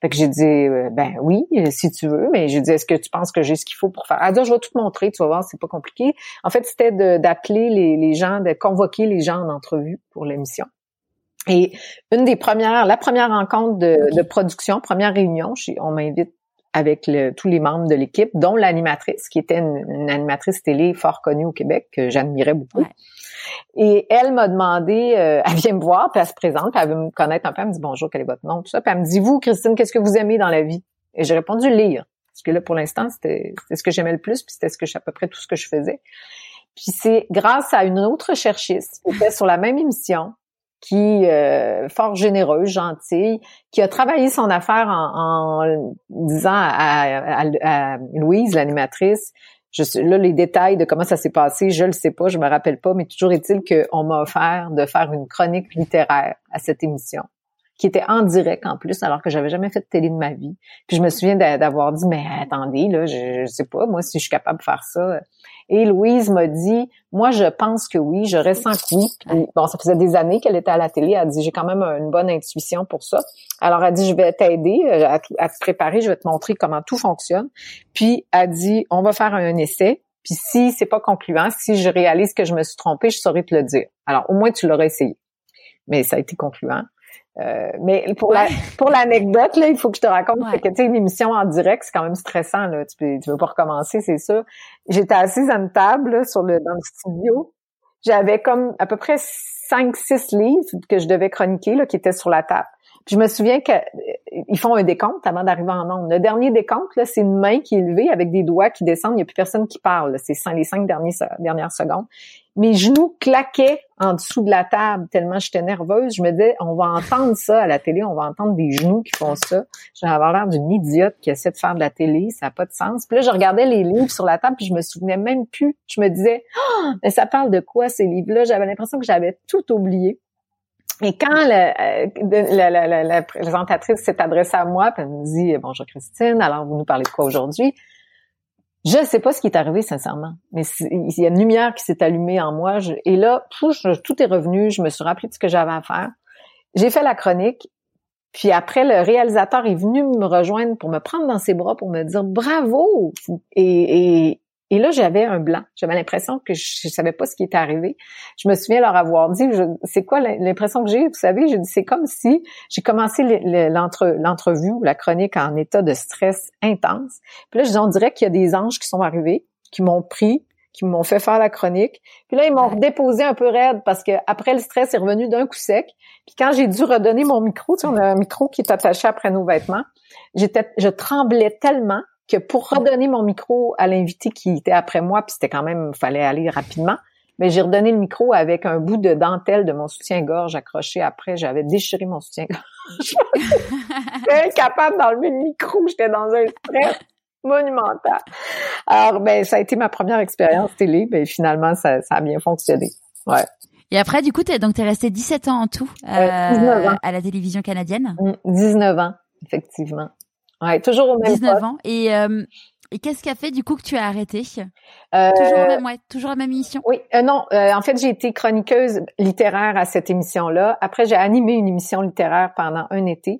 Fait que j'ai dit, euh, ben oui, si tu veux, mais j'ai dit, est-ce que tu penses que j'ai ce qu'il faut pour faire? Elle dit, je vais tout te montrer, tu vas voir, c'est pas compliqué. En fait, c'était d'appeler les gens, de convoquer les gens en entrevue pour l'émission. Et une des premières, la première rencontre de, production, première réunion, on m'invite avec tous les membres de l'équipe, dont l'animatrice, qui était une, animatrice télé fort connue au Québec, que j'admirais beaucoup. Et elle m'a demandé, euh, elle vient me voir, puis elle se présente, puis elle veut me connaître un peu, elle me dit bonjour, quel est votre nom, tout ça. Puis elle me dit, vous, Christine, qu'est-ce que vous aimez dans la vie? Et j'ai répondu lire. Parce que là, pour l'instant, c'était ce que j'aimais le plus, puis c'était ce que à peu près tout ce que je faisais. Puis c'est grâce à une autre cherchiste qui était sur la même émission, qui euh, fort généreuse, gentille, qui a travaillé son affaire en, en disant à, à, Louise, l'animatrice, je là les détails de comment ça s'est passé, je le sais pas, je me rappelle pas, mais toujours est-il qu'on m'a offert de faire une chronique littéraire à cette émission qui était en direct en plus, alors que j'avais jamais fait de télé de ma vie. Puis je me souviens d'avoir dit, mais attendez, là, je, je sais pas, moi, si je suis capable de faire ça. Et Louise m'a dit, moi, je pense que oui, je ressens que oui. bon, ça faisait des années qu'elle était à la télé. Elle a dit, j'ai quand même une bonne intuition pour ça. Alors, elle a dit, je vais t'aider euh, à, te préparer, je vais te montrer comment tout fonctionne. Puis, elle a dit, on va faire un essai. Puis si c'est pas concluant, si je réalise que je me suis trompée, je saurais te le dire. Alors, au moins, tu l'aurais essayé. Mais ça a été concluant. Euh, mais pour la pour l'anecdote là, il faut que je te raconte que tu sais une émission en direct, c'est quand même stressant là. Tu peux, tu veux pas recommencer, c'est ça. J'étais assise à une table sur le dans le studio. J'avais comme à peu près cinq six livres que je devais chroniquer là qui étaient sur la table. Puis je me souviens qu'ils euh, font un décompte avant d'arriver en nombre. Le dernier décompte, là, c'est une main qui est levée avec des doigts qui descendent. Il n'y a plus personne qui parle. C'est les cinq derniers, dernières secondes. Mes genoux claquaient en dessous de la table tellement j'étais nerveuse. Je me disais, on va entendre ça à la télé, on va entendre des genoux qui font ça. J'avais l'air d'une idiote qui essaie de faire de la télé, ça n'a pas de sens. Puis là, je regardais les livres sur la table, puis je me souvenais même plus. Je me disais, oh, mais ça parle de quoi ces livres-là? J'avais l'impression que j'avais tout oublié. Et quand euh, la, la, la, la présentatrice s'est adressée à moi, puis elle me dit Bonjour Christine, alors vous nous parlez de quoi aujourd'hui? Je sais pas ce qui est arrivé sincèrement, mais il y a une lumière qui s'est allumée en moi. et là, tout est revenu. Je me suis rappelé de ce que j'avais à faire. J'ai fait la chronique. Puis après, le réalisateur est venu me rejoindre pour me prendre dans ses bras pour me dire bravo. Et, et, et là, j'avais un blanc. J'avais l'impression que je, savais pas ce qui était arrivé. Je me souviens leur avoir dit, c'est quoi l'impression que j'ai? Vous savez, j'ai dit, c'est comme si j'ai commencé l'entrevue ou la chronique en état de stress intense. Puis là, je dis, on dirait qu'il y a des anges qui sont arrivés, qui m'ont pris, qui m'ont fait faire la chronique. Puis là, ils m'ont déposé un peu raide parce que après le stress est revenu d'un coup sec. Puis quand j'ai dû redonner mon micro, tu sais, on a un micro qui est attaché après nos vêtements, j'étais, je tremblais tellement que pour redonner mon micro à l'invité qui était après moi, puis c'était quand même, fallait aller rapidement, mais j'ai redonné le micro avec un bout de dentelle de mon soutien-gorge accroché après. J'avais déchiré mon soutien-gorge. j'étais incapable d'enlever le micro. J'étais dans un stress monumental. Alors, ben, ça a été ma première expérience télé. Ben, finalement, ça, ça a bien fonctionné. Ouais. Et après, du coup, t'es, donc, t'es resté 17 ans en tout euh, euh à la télévision canadienne? 19 mm, ans, effectivement. Ouais, toujours au même 19 ans. Et, euh, et qu'est-ce qui a fait du coup que tu as arrêté? Euh, Toujours la même, ouais, toujours la même émission. Oui, euh, non. Euh, en fait, j'ai été chroniqueuse littéraire à cette émission-là. Après, j'ai animé une émission littéraire pendant un été.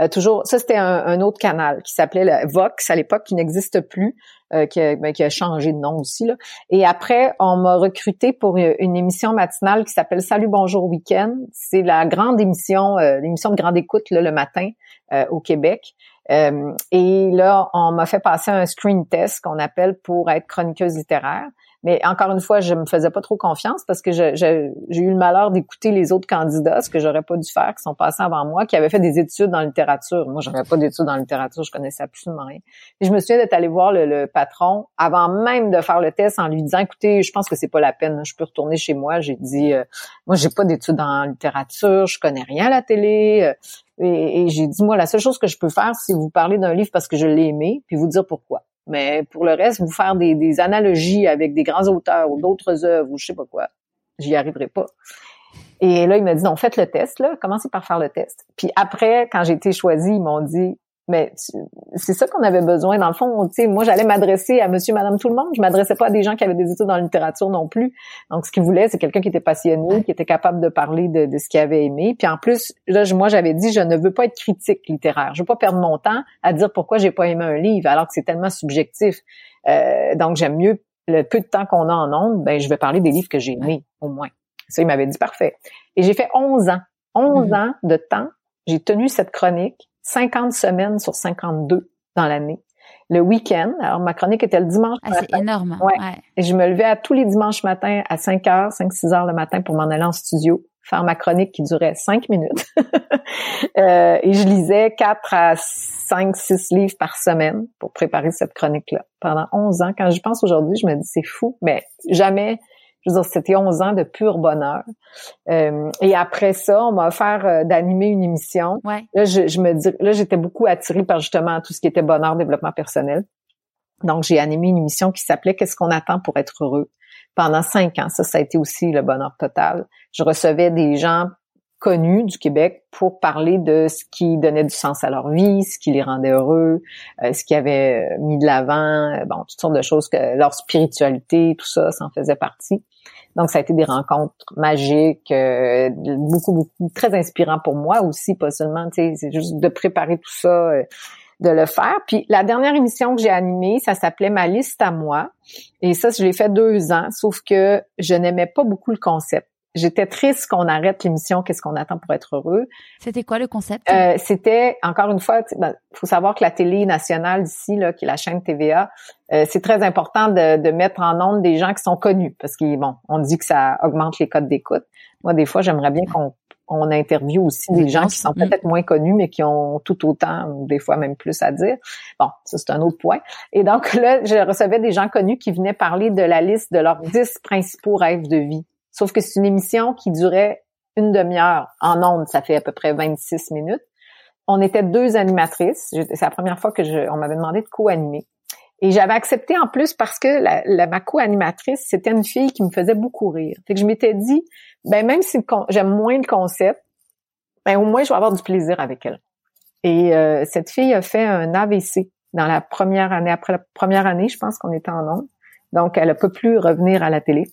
Euh, toujours, ça c'était un, un, autre canal qui s'appelait Vox à l'époque, qui n'existe plus, euh, qui, a, ben, qui, a, changé de nom aussi. Là. Et après, on m'a recruté pour une, émission matinale qui s'appelle Salut Bonjour Week-end. C'est la grande émission, l'émission de grande écoute là, le matin au Québec. Euh, et là, on m'a fait passer un screen test qu'on appelle pour être chroniqueuse littéraire. Mais encore une fois, je me faisais pas trop confiance parce que j'ai eu le malheur d'écouter les autres candidats, ce que j'aurais pas dû faire, qui sont passés avant moi, qui avaient fait des études dans la littérature. Moi, j'avais pas d'études dans la littérature, je connaissais absolument rien. Et je me souviens d'être allée voir le, patron avant même de faire le test en lui disant, écoutez, je pense que c'est pas la peine, je peux retourner chez moi. J'ai dit, euh, moi, j'ai pas d'études la littérature, je connais rien à la télé. Euh, et, j'ai dit, moi, la seule chose que je peux faire, c'est vous parler d'un livre parce que je l'ai aimé, puis vous dire pourquoi. Mais pour le reste, vous faire des, des analogies avec des grands auteurs ou d'autres œuvres ou je sais pas quoi, j'y arriverai pas. Et là, il m'a dit, non, faites le test, là, commencez par faire le test. Puis après, quand j'ai été choisie, ils m'ont dit, mais c'est ça qu'on avait besoin. Dans le fond, tu sais, moi, j'allais m'adresser à monsieur, madame, tout le monde. Je m'adressais pas à des gens qui avaient des études en littérature non plus. Donc, ce qu'ils voulaient, c'est quelqu'un qui était passionné, qui était capable de parler de, de ce qu'il avait aimé. Puis en plus, là, moi, j'avais dit, je ne veux pas être critique littéraire. Je veux pas perdre mon temps à dire pourquoi j'ai pas aimé un livre, alors que c'est tellement subjectif. Euh, donc, j'aime mieux le peu de temps qu'on a en ondes, ben, je vais parler des livres que j'ai aimés, au moins. Ça, il m'avait dit parfait. Et j'ai fait 11 ans. 11 mm-hmm. ans de temps. J'ai tenu cette chronique 50 semaines sur 52 dans l'année. Le week-end, alors ma chronique était le dimanche ah, C'est énorme. Ouais. Et je me levais à tous les dimanches matins à 5 heures, 5, 6 heures le matin pour m'en aller en studio, faire ma chronique qui durait 5 minutes. euh, et je lisais 4 à 5, 6 livres par semaine pour préparer cette chronique-là. Pendant 11 ans, quand je pense aujourd'hui, je me dis c'est fou, mais jamais je veux dire, c'était 11 ans de pur bonheur. Euh, et après ça, on m'a offert euh, d'animer une émission. Là, je, je me dis, là, j'étais beaucoup attirée par justement tout ce qui était bonheur, développement personnel. Donc, j'ai animé une émission qui s'appelait Qu'est-ce qu'on attend pour être heureux? Pendant cinq ans. Ça, ça a été aussi le bonheur total. Je recevais des gens connus du Québec pour parler de ce qui donnait du sens à leur vie, ce qui les rendait heureux, euh, ce qui avait mis de l'avant, bon, toutes sortes de choses que leur spiritualité, tout ça, ça en faisait partie. Donc, ça a été des rencontres magiques, euh, beaucoup, beaucoup, très inspirant pour moi aussi, pas seulement, tu sais, c'est juste de préparer tout ça, euh, de le faire. Puis la dernière émission que j'ai animée, ça s'appelait Ma liste à moi. Et ça, je l'ai fait deux ans, sauf que je n'aimais pas beaucoup le concept. J'étais triste qu'on arrête l'émission Qu'est-ce qu'on attend pour être heureux. C'était quoi le concept? Euh, C'était encore une fois, il ben, faut savoir que la télé nationale d'ici, là, qui est la chaîne TVA, euh, c'est très important de, de, mettre en onde des gens qui sont connus parce qu'ils bon, on dit que ça augmente les codes d'écoute. Moi, des fois, j'aimerais bien qu'on on interviewe aussi des gens qui sont peut-être moins connus, mais qui ont tout autant, ou des fois même plus à dire. Bon, ça c'est un autre point. Et donc là, je recevais des gens connus qui venaient parler de la liste de leurs dix principaux rêves de vie. Sauf que c'est une émission qui durait une demi-heure. En ondes, ça fait à peu près 26 minutes. On était deux animatrices. C'est la première fois que je, on m'avait demandé de co-animer. Et j'avais accepté en plus parce que la, la ma co-animatrice, c'était une fille qui me faisait beaucoup rire. Fait que je m'étais dit, ben même si j'aime moins le concept, ben au moins je vais avoir du plaisir avec elle. Et euh, cette fille a fait un AVC dans la première année, après la première année, je pense qu'on était en ondes. Donc, elle a pas plus revenir à la télé.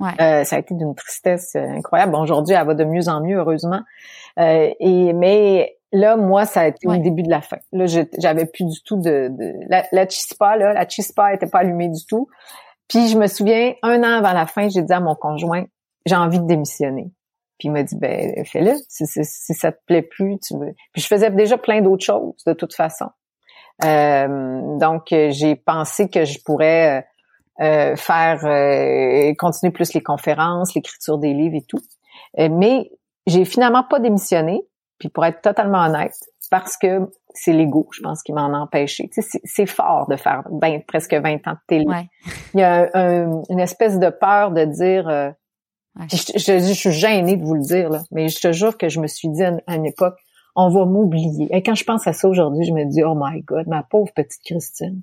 Ouais. Euh, ça a été d'une tristesse incroyable. Bon, aujourd'hui, elle va de mieux en mieux, heureusement. Euh, et mais Là, moi, ça a été au début de la fin. Là, j'avais plus du tout de, de la, la, chispa, là, la chispa était pas allumée du tout. Puis je me souviens, un an avant la fin, j'ai dit à mon conjoint, j'ai envie de démissionner. Puis il m'a dit, ben fais-le. Si, si, ça te plaît plus, tu veux. Puis je faisais déjà plein d'autres choses de toute façon. Euh, donc j'ai pensé que je pourrais euh, faire euh, continuer plus les conférences, l'écriture des livres et tout. Euh, mais j'ai finalement pas démissionné puis pour être totalement honnête, parce que c'est l'ego, je pense, qui m'en a empêché. Tu sais, c'est fort de faire presque 20 ans de télé. Il y a une espèce de peur de dire... Euh, je, je, suis gênée de vous le dire, là, mais je te jure que je me suis dit à, une époque, on va m'oublier. Et quand je pense à ça aujourd'hui, je me dis, oh my God, ma pauvre petite Christine.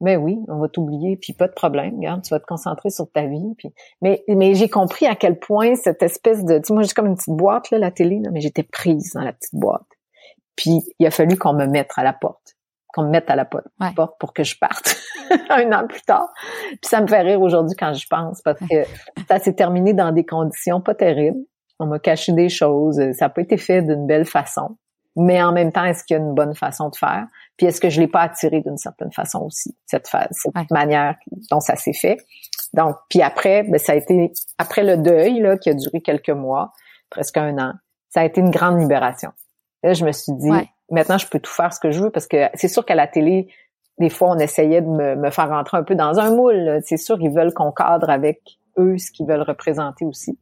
Mais oui, on va t'oublier, puis pas de problème, regarde, tu vas te concentrer sur ta vie. Puis... Mais, mais j'ai compris à quel point cette espèce de... Tu sais, moi, j'ai comme une petite boîte, là, la télé, là, mais j'étais prise dans la petite boîte. Puis il a fallu qu'on me mette à la porte, qu'on me mette à la porte, pour que je parte un an plus tard. Puis ça me fait rire aujourd'hui quand je pense, parce que ça s'est terminé dans des conditions pas terribles. On m'a caché des choses, ça n'a pas été fait d'une belle façon mais en même temps, est-ce qu'il y a une bonne façon de faire? Puis est-ce que je l'ai pas attiré d'une certaine façon aussi, cette, cette manière dont ça s'est fait? Donc, puis après, ben, ça a été, après le deuil, là, qui a duré quelques mois, presque un an, ça a été une grande libération. Là, je me suis dit, maintenant, je peux tout faire ce que je veux parce que c'est sûr qu'à la télé, des fois, on essayait de me, me faire rentrer un peu dans un moule. C'est sûr, ils veulent qu'on cadre avec eux ce qu'ils veulent représenter aussi.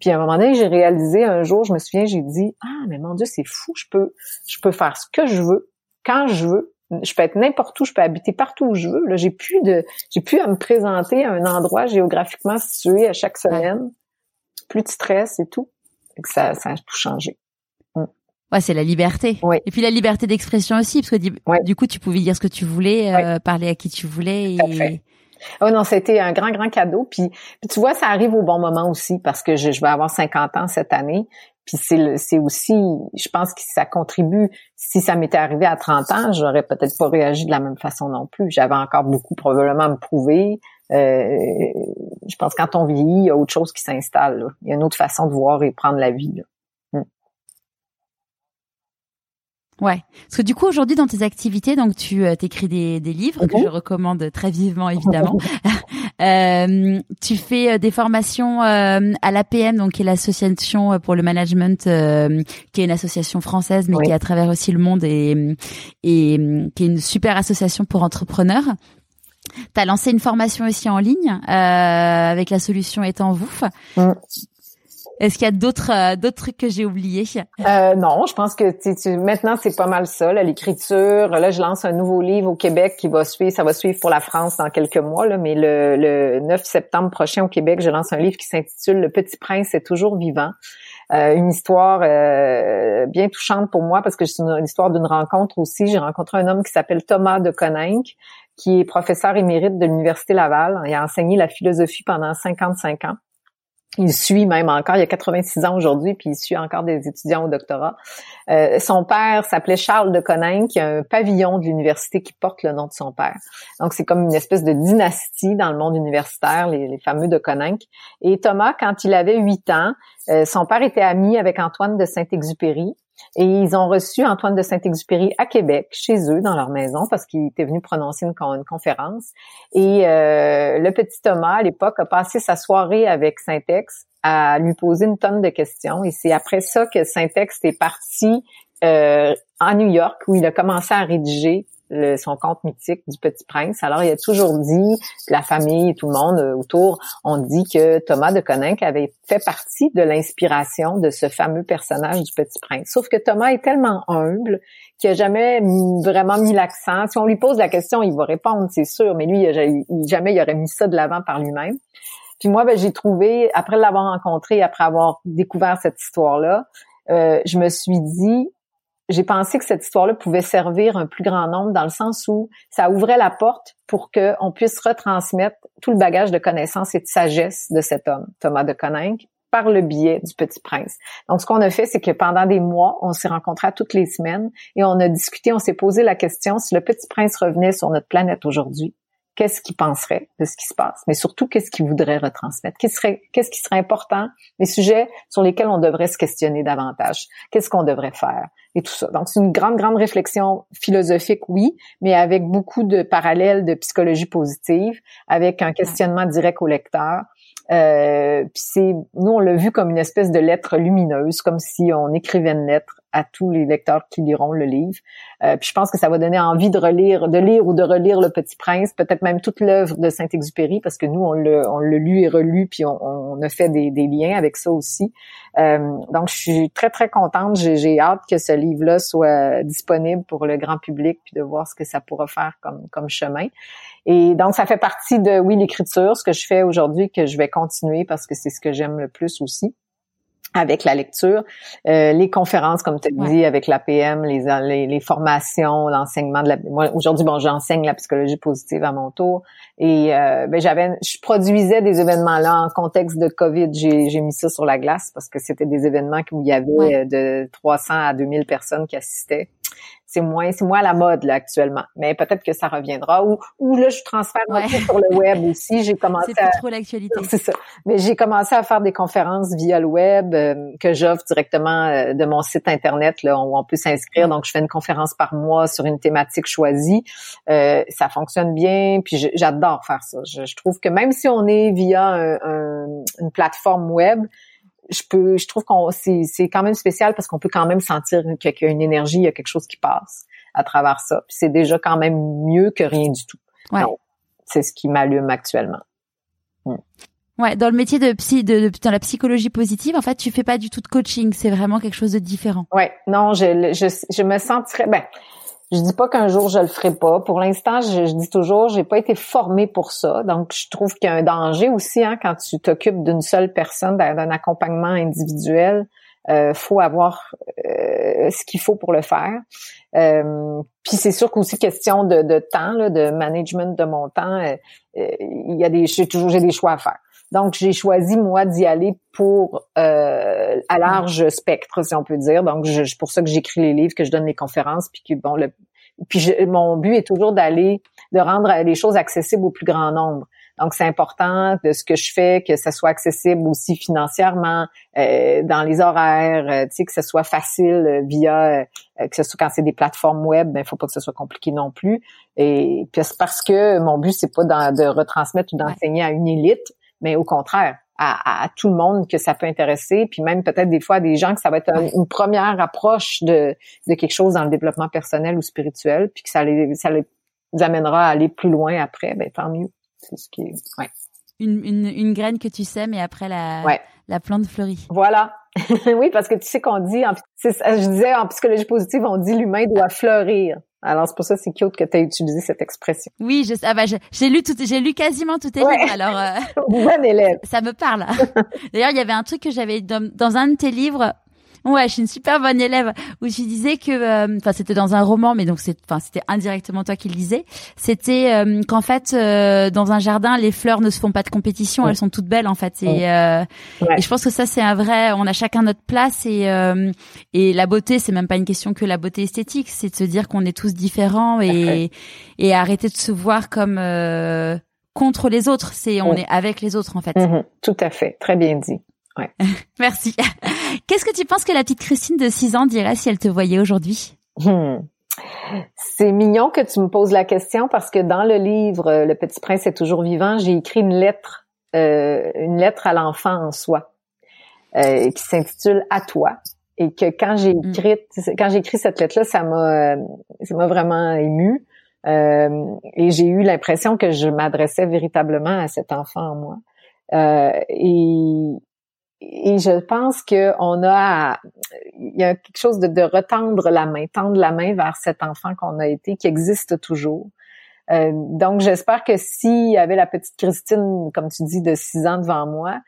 Puis à un moment donné, j'ai réalisé un jour, je me souviens, j'ai dit ah mais mon Dieu c'est fou, je peux je peux faire ce que je veux quand je veux. Je peux être n'importe où, je peux habiter partout où je veux. Là, j'ai plus de j'ai plus à me présenter à un endroit géographiquement situé à chaque semaine. Plus de stress et tout. Et que ça ça a tout changé. Mm. Ouais, c'est la liberté. Oui. Et puis la liberté d'expression aussi, parce que du coup, tu pouvais dire ce que tu voulais, euh, parler à qui tu voulais. Et... Oh non, c'était un grand, grand cadeau. Puis, tu vois, ça arrive au bon moment aussi parce que je, vais avoir 50 ans cette année. Puis c'est aussi, je pense que ça contribue. Si ça m'était arrivé à 30 ans, j'aurais peut-être pas réagi de la même façon non plus. J'avais encore beaucoup probablement à me prouver. Euh, je pense que quand on vieillit, il y a autre chose qui s'installe. Il y a une autre façon de voir et prendre la vie. Ouais, parce que du coup aujourd'hui dans tes activités, donc tu euh, écris des, des livres que je recommande très vivement évidemment. euh, tu fais euh, des formations euh, à l'APM, donc qui est l'association pour le management, qui est une association française mais qui est à travers aussi le monde et, et qui est une super association pour entrepreneurs. Tu as lancé une formation aussi en ligne avec la solution étant vous. Mm. Est-ce qu'il y a d'autres euh, d'autres trucs que j'ai oubliés? Euh, Non, je pense que tu, maintenant c'est pas mal ça, l'écriture. Là, je lance un nouveau livre au Québec qui va suivre, ça va suivre pour la France dans quelques mois, là, mais le, le 9 septembre prochain au Québec, je lance un livre qui s'intitule Le Petit Prince est toujours vivant. Euh, une histoire euh, bien touchante pour moi parce que c'est une, histoire d'une rencontre aussi. J'ai rencontré un homme qui s'appelle Thomas de Coninck, qui est professeur émérite de l'Université Laval. Il a enseigné la philosophie pendant 55 ans. Il suit même encore, il a 86 ans aujourd'hui, puis il suit encore des étudiants au doctorat. Euh, son père s'appelait Charles de Coninck, qui a un pavillon de l'université qui porte le nom de son père. Donc c'est comme une espèce de dynastie dans le monde universitaire, les, fameux de Coninck. Et Thomas, quand il avait 8 ans, euh, son père était ami avec Antoine de Saint-Exupéry. Et ils ont reçu Antoine de Saint-Exupéry à Québec, chez eux, dans leur maison, parce qu'il était venu prononcer une, conférence. Et euh, le petit Thomas, à l'époque, a passé sa soirée avec Saint-Ex à lui poser une tonne de questions. Et c'est après ça que Saint-Ex est parti euh, en New York, où il a commencé à rédiger le, son conte mythique du Petit Prince. Alors, il a toujours dit, la famille et tout le monde euh, autour ont dit que Thomas de Coninck avait fait partie de l'inspiration de ce fameux personnage du Petit Prince. Sauf que Thomas est tellement humble qu'il a jamais vraiment mis l'accent. Si on lui pose la question, il va répondre, c'est sûr, mais lui, il, jamais il aurait mis ça de l'avant par lui-même. Puis moi, ben, j'ai trouvé, après l'avoir rencontré, après avoir découvert cette histoire-là, euh, je me suis dit, j'ai pensé que cette histoire-là pouvait servir un plus grand nombre dans le sens où ça ouvrait la porte pour qu'on puisse retransmettre tout le bagage de connaissances et de sagesse de cet homme, Thomas de Coninck, par le biais du Petit Prince. Donc, ce qu'on a fait, c'est que pendant des mois, on s'est rencontrés toutes les semaines et on a discuté, on s'est posé la question si le Petit Prince revenait sur notre planète aujourd'hui, qu'est-ce qu'il penserait de ce qui se passe, mais surtout qu'est-ce qu'il voudrait retransmettre, qu'est-ce serait, qu'est-ce qui serait important, les sujets sur lesquels on devrait se questionner davantage, qu'est-ce qu'on devrait faire? Et tout ça. Donc c'est une grande grande réflexion philosophique, oui, mais avec beaucoup de parallèles de psychologie positive, avec un questionnement direct au lecteur. Euh, puis c'est, nous on l'a vu comme une espèce de lettre lumineuse, comme si on écrivait une lettre à tous les lecteurs qui liront le livre. Euh, puis je pense que ça va donner envie de relire, de lire ou de relire Le Petit Prince, peut-être même toute l'œuvre de Saint-Exupéry, parce que nous, on l'a, on lu et relu, puis on, on a fait des, des, liens avec ça aussi. Euh, donc, je suis très, très contente. J'ai, j'ai hâte que ce livre-là soit disponible pour le grand public, puis de voir ce que ça pourra faire comme, comme chemin. Et donc, ça fait partie de, oui, l'écriture, ce que je fais aujourd'hui, que je vais continuer parce que c'est ce que j'aime le plus aussi avec la lecture, euh, les conférences, comme tu as dit, avec l'APM, les, les, les formations, l'enseignement de la... Moi, aujourd'hui, bon, j'enseigne la psychologie positive à mon tour. Et euh, ben, j'avais, je produisais des événements-là en contexte de COVID. J'ai mis ça sur la glace parce que c'était des événements où il y avait de 300 à 2000 personnes qui assistaient c'est moins c'est moins à la mode là actuellement. Mais peut-être que ça reviendra ou ou là je transfère sur le web aussi. J'ai commencé c'est trop l'actualité. C'est ça. Mais j'ai commencé à faire des conférences via le web euh, que j'offre directement euh, de mon site internet là où on peut s'inscrire. Donc je fais une conférence par mois sur une thématique choisie. Euh, ça fonctionne bien puis j'adore faire ça. Je, trouve que même si on est via une plateforme web je peux, je trouve qu'on c'est, c'est quand même spécial parce qu'on peut quand même sentir qu'il y a une énergie, il y a quelque chose qui passe à travers ça. Puis c'est déjà quand même mieux que rien du tout. Ouais. c'est ce qui m'allume actuellement. Mm. Ouais, dans le métier de psy, de, dans la psychologie positive, en fait, tu fais pas du tout de coaching, c'est vraiment quelque chose de différent. Ouais, non, je, je, je me sentirais, ben, je dis pas qu'un jour je le ferai pas. Pour l'instant, je, dis toujours, j'ai pas été formée pour ça. Donc, je trouve qu'il y a un danger aussi hein, quand tu t'occupes d'une seule personne, d'un accompagnement individuel. Euh, faut avoir euh, ce qu'il faut pour le faire. Euh, puis c'est sûr qu'aussi question de, de temps, là, de management de mon temps, euh, il y a des, j'ai toujours j'ai des choix à faire. Donc, j'ai choisi, moi, d'y aller pour euh, à large spectre, si on peut dire. Donc, c'est pour ça que j'écris les livres, que je donne les conférences, puis que, bon, le, puis mon but est toujours d'aller, de rendre les choses accessibles au plus grand nombre. Donc, c'est important de ce que je fais, que ça soit accessible aussi financièrement, euh, dans les horaires, euh, tu sais, que ce soit facile via, que ce soit quand c'est des plateformes web, ben, il faut pas que ce soit compliqué non plus. Et puis c'est parce que mon but, c'est pas de retransmettre ou d'enseigner à une élite, mais au contraire, à, tout le monde que ça peut intéresser, puis même peut-être des fois à des gens que ça va être une première approche de, de quelque chose dans le développement personnel ou spirituel, puis que ça les, ça les amènera à aller plus loin après, ben tant mieux. C'est ce qui ouais. Une, une, une, graine que tu sèmes et après la, la plante fleurit. Voilà. oui, parce que tu sais qu'on dit, en, je disais en psychologie positive, on dit l'humain doit fleurir. Alors c'est pour ça c'est cute que tu as utilisé cette expression. Oui, je, ah bah, j'ai lu tout, j'ai lu quasiment tout tes livres. Alors euh, bon élève. Ça me parle. D'ailleurs, il y avait un truc que j'avais dans, dans, un de tes livres. Ouais, je suis une super bonne élève. Où tu disais que, euh, enfin, c'était dans un roman, mais donc c'est, enfin, c'était indirectement toi qui le disais. C'était euh, qu'en fait, euh, dans un jardin, les fleurs ne se font pas de compétition, elles sont toutes belles en fait. Et, et je pense que ça, c'est un vrai. On a chacun notre place et et la beauté, c'est même pas une question que la beauté esthétique, c'est de se dire qu'on est tous différents et et arrêter de se voir comme contre les autres. C'est on est avec les autres en fait. Mm-hmm. Tout à fait, très bien dit. Merci. Qu'est-ce que tu penses que la petite Christine de 6 ans dirait si elle te voyait aujourd'hui? Hmm. C'est mignon que tu me poses la question parce que dans le livre Le Petit Prince est toujours vivant, j'ai écrit une lettre, euh, une lettre à l'enfant en soi, euh, qui s'intitule À toi. Et que quand j'ai écrit, quand j'ai écrit cette lettre-là, ça m'a, ça m'a vraiment ému et j'ai eu l'impression que je m'adressais véritablement à cet enfant en moi. et, et je pense que on a, il y a quelque chose de, de, retendre la main, tendre la main vers cet enfant qu'on a été, qui existe toujours. Euh, donc, j'espère que s'il y avait la petite Christine, comme tu dis, de six ans devant moi,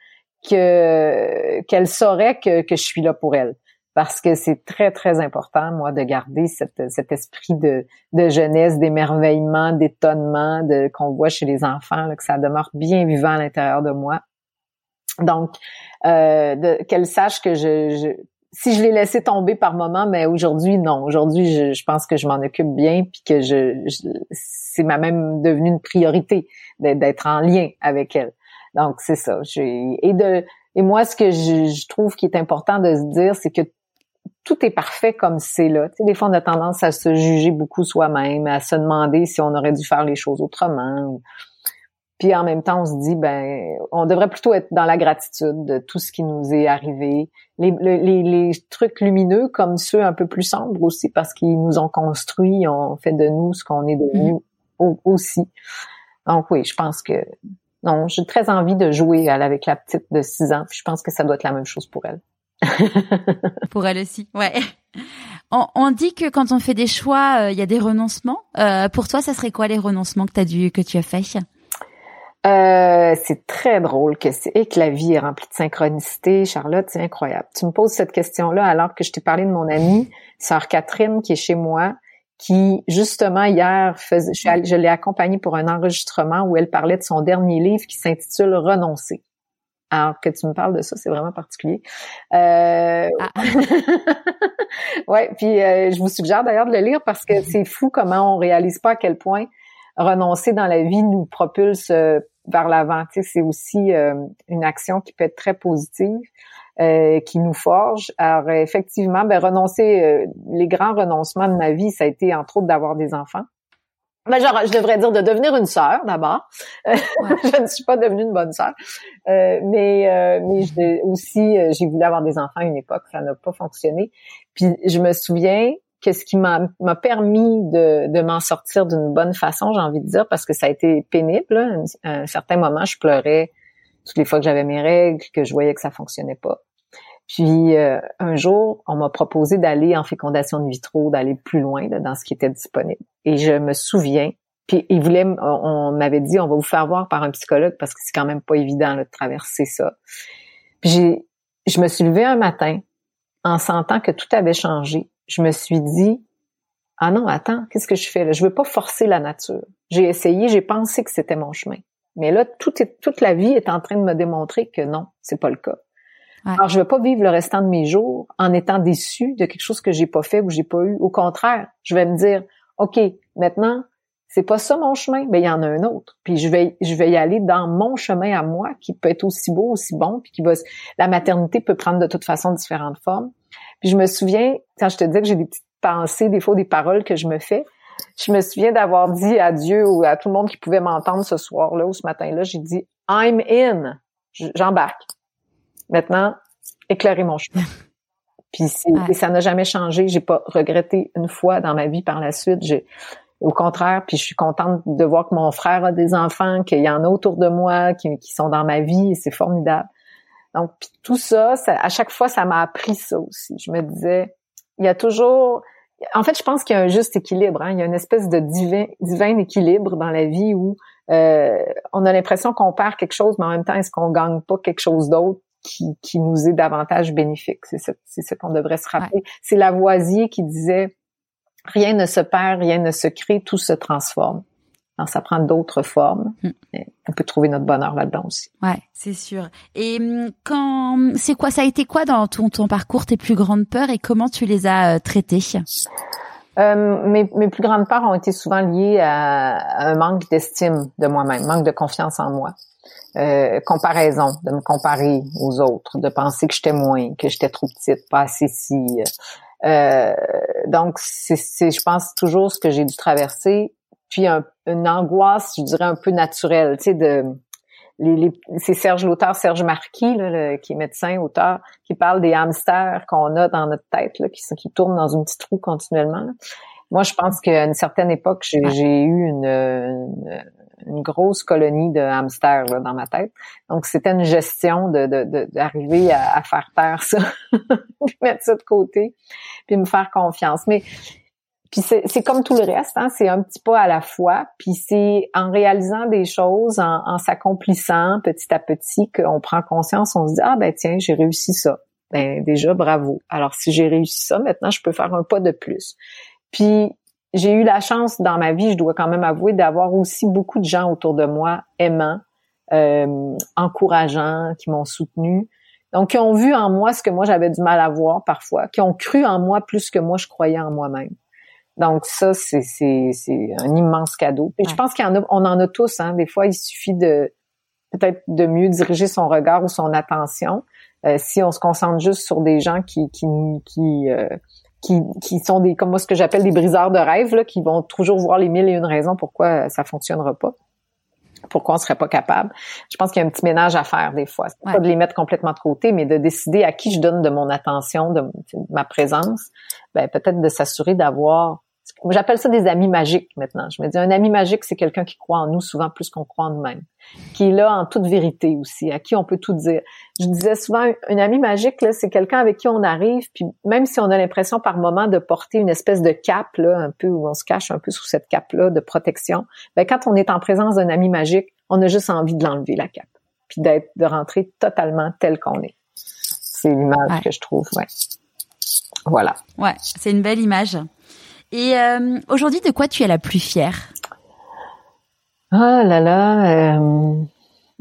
que qu'elle saurait que, que je suis là pour elle. Parce que c'est très, très important, moi, de garder cette, cet esprit de, de jeunesse, d'émerveillement, d'étonnement de, qu'on voit chez les enfants, là, que ça demeure bien vivant à l'intérieur de moi. Donc, euh, qu'elle sache que je, je si je l'ai laissé tomber par moment, mais aujourd'hui non. Aujourd'hui, je, je, pense que je m'en occupe bien, puis que je, c'est ma même devenu une priorité d'être en lien avec elle. Donc c'est ça. Et de et moi, ce que je, trouve qui est important de se dire, c'est que tout est parfait comme c'est là. Tu sais, des fois, on a tendance à se juger beaucoup soi-même, à se demander si on aurait dû faire les choses autrement. Puis en même temps, on se dit, ben, on devrait plutôt être dans la gratitude de tout ce qui nous est arrivé. Les, les, les trucs lumineux comme ceux un peu plus sombres aussi, parce qu'ils nous ont construit, ont fait de nous ce qu'on est devenu mm-hmm. aussi. Donc oui, je pense que non, j'ai très envie de jouer avec la petite de 6 ans. Puis je pense que ça doit être la même chose pour elle. pour elle aussi, ouais. On, on, dit que quand on fait des choix, euh, il y a des renoncements. Euh, pour toi, ça serait quoi les renoncements que as dû, que tu as fait euh, c'est très drôle que c'est et que la vie est remplie de synchronicité, Charlotte, c'est incroyable. Tu me poses cette question-là alors que je t'ai parlé de mon amie, sœur Catherine, qui est chez moi, qui justement hier faisait, je, je l'ai accompagnée pour un enregistrement où elle parlait de son dernier livre qui s'intitule Renoncer. Alors que tu me parles de ça, c'est vraiment particulier. Euh... Ah. ouais, puis euh, je vous suggère d'ailleurs de le lire parce que c'est fou comment on réalise pas à quel point renoncer dans la vie nous propulse euh, vers l'avant. c'est aussi euh, une action qui peut être très positive, euh, qui nous forge. Alors effectivement, ben, renoncer, les grands renoncements de ma vie, ça a été entre autres d'avoir des enfants. Ben, genre, je devrais dire de devenir une sœur d'abord. je ne suis pas devenue une bonne sœur, mais mais aussi j'ai voulu avoir des enfants à une époque, ça n'a pas fonctionné. Puis je me souviens qu'est-ce qui m'a permis de, de m'en sortir d'une bonne façon, j'ai envie de dire, parce que ça a été pénible. À un, certain moment, je pleurais toutes les fois que j'avais mes règles, que je voyais que ça fonctionnait pas. Puis euh, un jour, on m'a proposé d'aller en fécondation in vitro, d'aller plus loin dans ce qui était disponible. Et je me souviens, puis il voulait, on, m'avait dit, on va vous faire voir par un psychologue parce que c'est quand même pas évident de traverser ça. Puis je me suis levée un matin en sentant que tout avait changé je me suis dit, ah non, attends, qu'est-ce que je fais là? Je veux pas forcer la nature. J'ai essayé, j'ai pensé que c'était mon chemin. Mais là, tout est, toute la vie est en train de me démontrer que non, c'est pas le cas. Alors, je veux pas vivre le restant de mes jours en étant déçu de quelque chose que j'ai pas fait ou j'ai pas eu. Au contraire, je vais me dire, OK, maintenant, c'est pas ça mon chemin, mais il y en a un autre. Puis je vais, je vais y aller dans mon chemin à moi, qui peut être aussi beau, aussi bon, puis qui va, la maternité peut prendre de toute façon différentes formes. Puis je me souviens, quand je te dis que j'ai des petites pensées, des fois des paroles que je me fais, je me souviens d'avoir dit à Dieu ou à tout le monde qui pouvait m'entendre ce soir-là ou ce matin-là, j'ai dit I'm in, j'embarque. Maintenant, éclairer mon chemin. Puis ça n'a jamais changé. J'ai pas regretté une fois dans ma vie par la suite. J'ai au contraire, puis je suis contente de voir que mon frère a des enfants, qu'il y en a autour de moi, qui, qui sont dans ma vie, et c'est formidable. Donc, tout ça, à chaque fois, ça m'a appris ça aussi. Je me disais, il y a toujours... En fait, je pense qu'il y a un juste équilibre. Hein? Il y a une espèce de divin, divin équilibre dans la vie où euh, on a l'impression qu'on perd quelque chose, mais en même temps, est-ce qu'on gagne pas quelque chose d'autre qui, qui nous est davantage bénéfique? C'est ce, c'est ce qu'on devrait se rappeler. C'est Lavoisier qui disait, rien ne se perd, rien ne se crée, tout se transforme ça prend d'autres formes. Hmm. On peut trouver notre bonheur là-dedans aussi. Ouais, c'est sûr. Et hum, quand c'est quoi ça a été quoi dans ton, ton parcours tes plus grandes peurs et comment tu les as euh, traitées? Euh, mes, mes, plus grandes peurs ont été souvent liées à, un manque d'estime de moi-même, manque de confiance en moi. Euh, comparaison, de me comparer aux autres, de penser que j'étais moins, que j'étais trop petite, pas assez si. Euh, donc, c'est, je pense, toujours ce que j'ai dû traverser puis une angoisse, je dirais un peu naturelle, tu sais, de les, c'est Serge l'auteur Serge Marquis là, qui est médecin auteur qui parle des hamsters qu'on a dans notre tête là, qui qui tournent dans une petite roue continuellement Moi, je pense qu'à une certaine époque, j'ai eu une, une, grosse colonie de hamsters là, dans ma tête. Donc, c'était une gestion de d'arriver de, à, à, faire taire ça, mettre ça de côté, puis me faire confiance. Mais puis c'est comme tout le reste, hein, c'est un petit pas à la fois. Puis c'est en réalisant des choses, en, s'accomplissant petit à petit, qu'on prend conscience, on se dit ah ben tiens j'ai réussi ça. Ben déjà bravo. Alors si j'ai réussi ça, maintenant je peux faire un pas de plus. Puis j'ai eu la chance dans ma vie, je dois quand même avouer, d'avoir aussi beaucoup de gens autour de moi aimants, euh, encourageants, qui m'ont soutenu. Donc, qui ont vu en moi ce que moi j'avais du mal à voir parfois, qui ont cru en moi plus que moi je croyais en moi-même. Donc ça, c'est, c'est, c'est un immense cadeau. Et je pense qu'on en en a tous. Hein. Des fois, il suffit de peut-être de mieux diriger son regard ou son attention. Euh, si on se concentre juste sur des gens qui qui qui, euh, qui, qui sont des comme moi ce que j'appelle des briseurs de rêve là, qui vont toujours voir les mille et une raisons pourquoi ça fonctionnera pas pourquoi on serait pas capable. Je pense qu'il y a un petit ménage à faire des fois. C'est pas de les mettre complètement de côté, mais de décider à qui je donne de mon attention, de, ma présence. Ben, peut-être de s'assurer d'avoir J'appelle ça des amis magiques maintenant. Je me dis, un ami magique, c'est quelqu'un qui croit en nous souvent plus qu'on croit en nous-mêmes, qui est là en toute vérité aussi, à qui on peut tout dire. Je disais souvent, un ami magique, là, c'est quelqu'un avec qui on arrive, puis même si on a l'impression par moment de porter une espèce de cape, là, un peu où on se cache un peu sous cette cape-là de protection, ben quand on est en présence d'un ami magique, on a juste envie de l'enlever la cape, puis d'être, de rentrer totalement tel qu'on est. C'est l'image que je trouve, ouais. Voilà. Ouais, c'est une belle image. Et euh, aujourd'hui, de quoi tu es la plus fière? Oh là là, euh,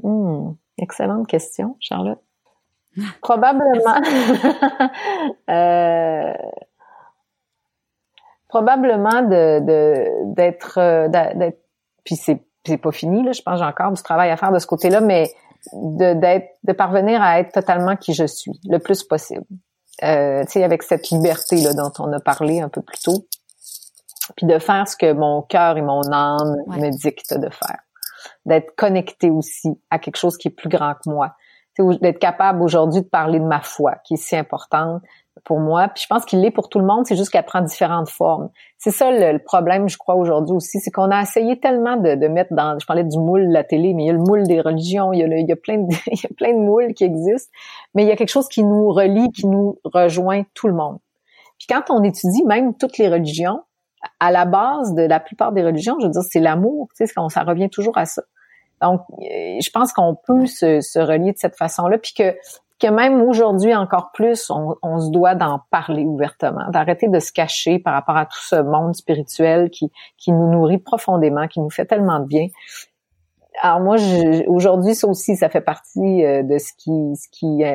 hmm, excellente question, Charlotte. Probablement. euh, probablement de d'être euh, d'être puis c'est c'est pas fini là je pense j'ai encore du travail à faire de ce côté-là mais de d'être de parvenir à être totalement qui je suis le plus possible euh, tu sais avec cette liberté là dont on a parlé un peu plus tôt puis de faire ce que mon cœur et mon âme me dictent de faire. D'être connecté aussi à quelque chose qui est plus grand que moi. D'être capable aujourd'hui de parler de ma foi, qui est si importante pour moi. Puis je pense qu'il l'est pour tout le monde, c'est juste qu'elle prend différentes formes. C'est ça le, problème, je crois, aujourd'hui aussi, c'est qu'on a essayé tellement de, de, mettre dans, je parlais du moule de la télé, mais il y a le moule des religions, il y a, il y a plein de, il y a plein de moules qui existent, mais il y a quelque chose qui nous relie, qui nous rejoint tout le monde. Puis quand on étudie même toutes les religions, à la base de la plupart des religions, je veux dire, c'est l'amour, tu sais, ça revient toujours à ça. Donc, euh, je pense qu'on peut se, se, relier de cette façon-là, puis que, que même aujourd'hui encore plus, on, on se doit d'en parler ouvertement, d'arrêter de se cacher par rapport à tout ce monde spirituel qui, qui nous nourrit profondément, qui nous fait tellement de bien. Alors moi, aujourd'hui, ça aussi, ça fait partie euh, de ce qui, ce qui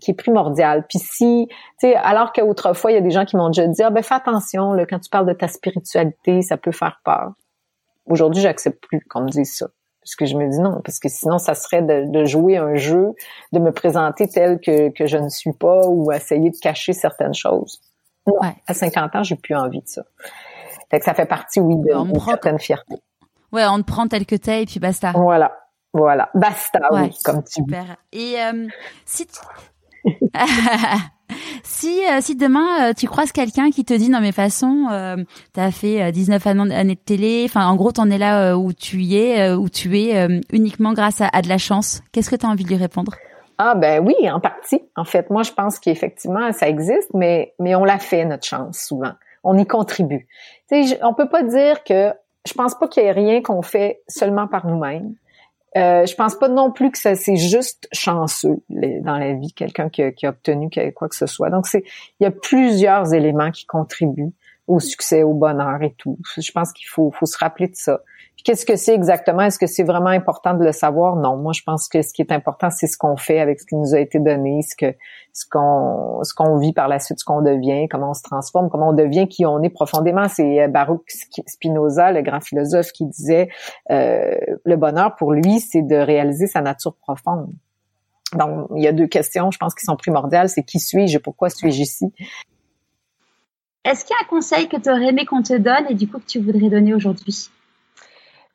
qui est primordial. Puis si, tu sais, alors qu'autrefois, il y a des gens qui m'ont déjà dit, ah ben fais attention, là, quand tu parles de ta spiritualité, ça peut faire peur. Aujourd'hui, j'accepte plus qu'on me dise ça. Parce que je me dis non, parce que sinon, ça serait de, jouer un jeu, de me présenter tel que, que je ne suis pas ou essayer de cacher certaines choses. Ouais. À 50 ans, j'ai plus envie de ça. Fait que ça fait partie, oui, d'une certaine fierté. Ouais, on te prend tel que t'es et puis basta. Voilà. Voilà, basta, oui, comme tu super. Et euh, si, si euh, si demain euh, tu croises quelqu'un qui te dit non mais façon euh, t'as fait 19 années de télé enfin en gros t'en es là où tu y es où tu es uniquement grâce à, de la chance qu'est-ce que tu as envie de lui répondre? Ah ben oui en partie. En fait moi je pense qu'effectivement ça existe mais mais on l'a fait notre chance souvent. On y contribue. Tu sais on peut pas dire que je pense pas qu'il y ait rien qu'on fait seulement par nous-mêmes euh, je pense pas non plus que ça c'est juste chanceux dans la vie, quelqu'un qui, qui, a obtenu quoi que ce soit. Donc c'est, il y a plusieurs éléments qui contribuent au succès, au bonheur et tout. Je pense qu'il faut, faut se rappeler de ça. Qu'est-ce que c'est exactement? Est-ce que c'est vraiment important de le savoir? Non. Moi, je pense que ce qui est important, c'est ce qu'on fait avec ce qui nous a été donné, ce que, ce qu'on, ce qu'on vit par la suite, ce qu'on devient, comment on se transforme, comment on devient qui on est profondément. C'est euh, Baruch Spinoza, le grand philosophe, qui disait, euh, le bonheur pour lui, c'est de réaliser sa nature profonde. Donc, il y a deux questions, je pense, qui sont primordiales. C'est qui suis-je et pourquoi suis-je ici? Est-ce qu'il y a un conseil que tu aurais aimé qu'on te donne et du coup que tu voudrais donner aujourd'hui?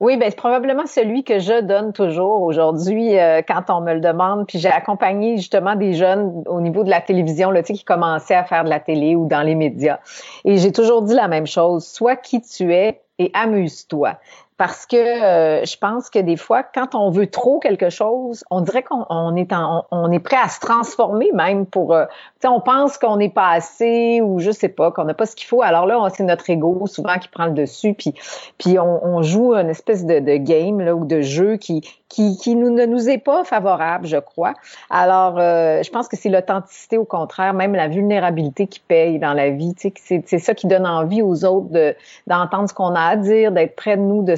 Oui, ben c'est probablement celui que je donne toujours aujourd'hui euh, quand on me le demande. Puis j'ai accompagné justement des jeunes au niveau de la télévision, là, tu sais, qui commençaient à faire de la télé ou dans les médias. Et j'ai toujours dit la même chose. Sois qui tu es et amuse-toi parce que euh, je pense que des fois, quand on veut trop quelque chose, on dirait qu'on est on est prêt à se transformer même pour, euh, tu sais, on pense qu'on n'est pas assez ou je sais pas, qu'on n'a pas ce qu'il faut. Alors là, c'est notre ego souvent qui prend le dessus, puis puis on, on joue une espèce de, de, game là ou de jeu qui qui, qui nous, ne nous est pas favorable, je crois. Alors, euh, je pense que c'est l'authenticité, au contraire, même la vulnérabilité qui paye dans la vie. Tu sais, c'est ça qui donne envie aux autres d'entendre ce qu'on a à dire, d'être près de nous, de,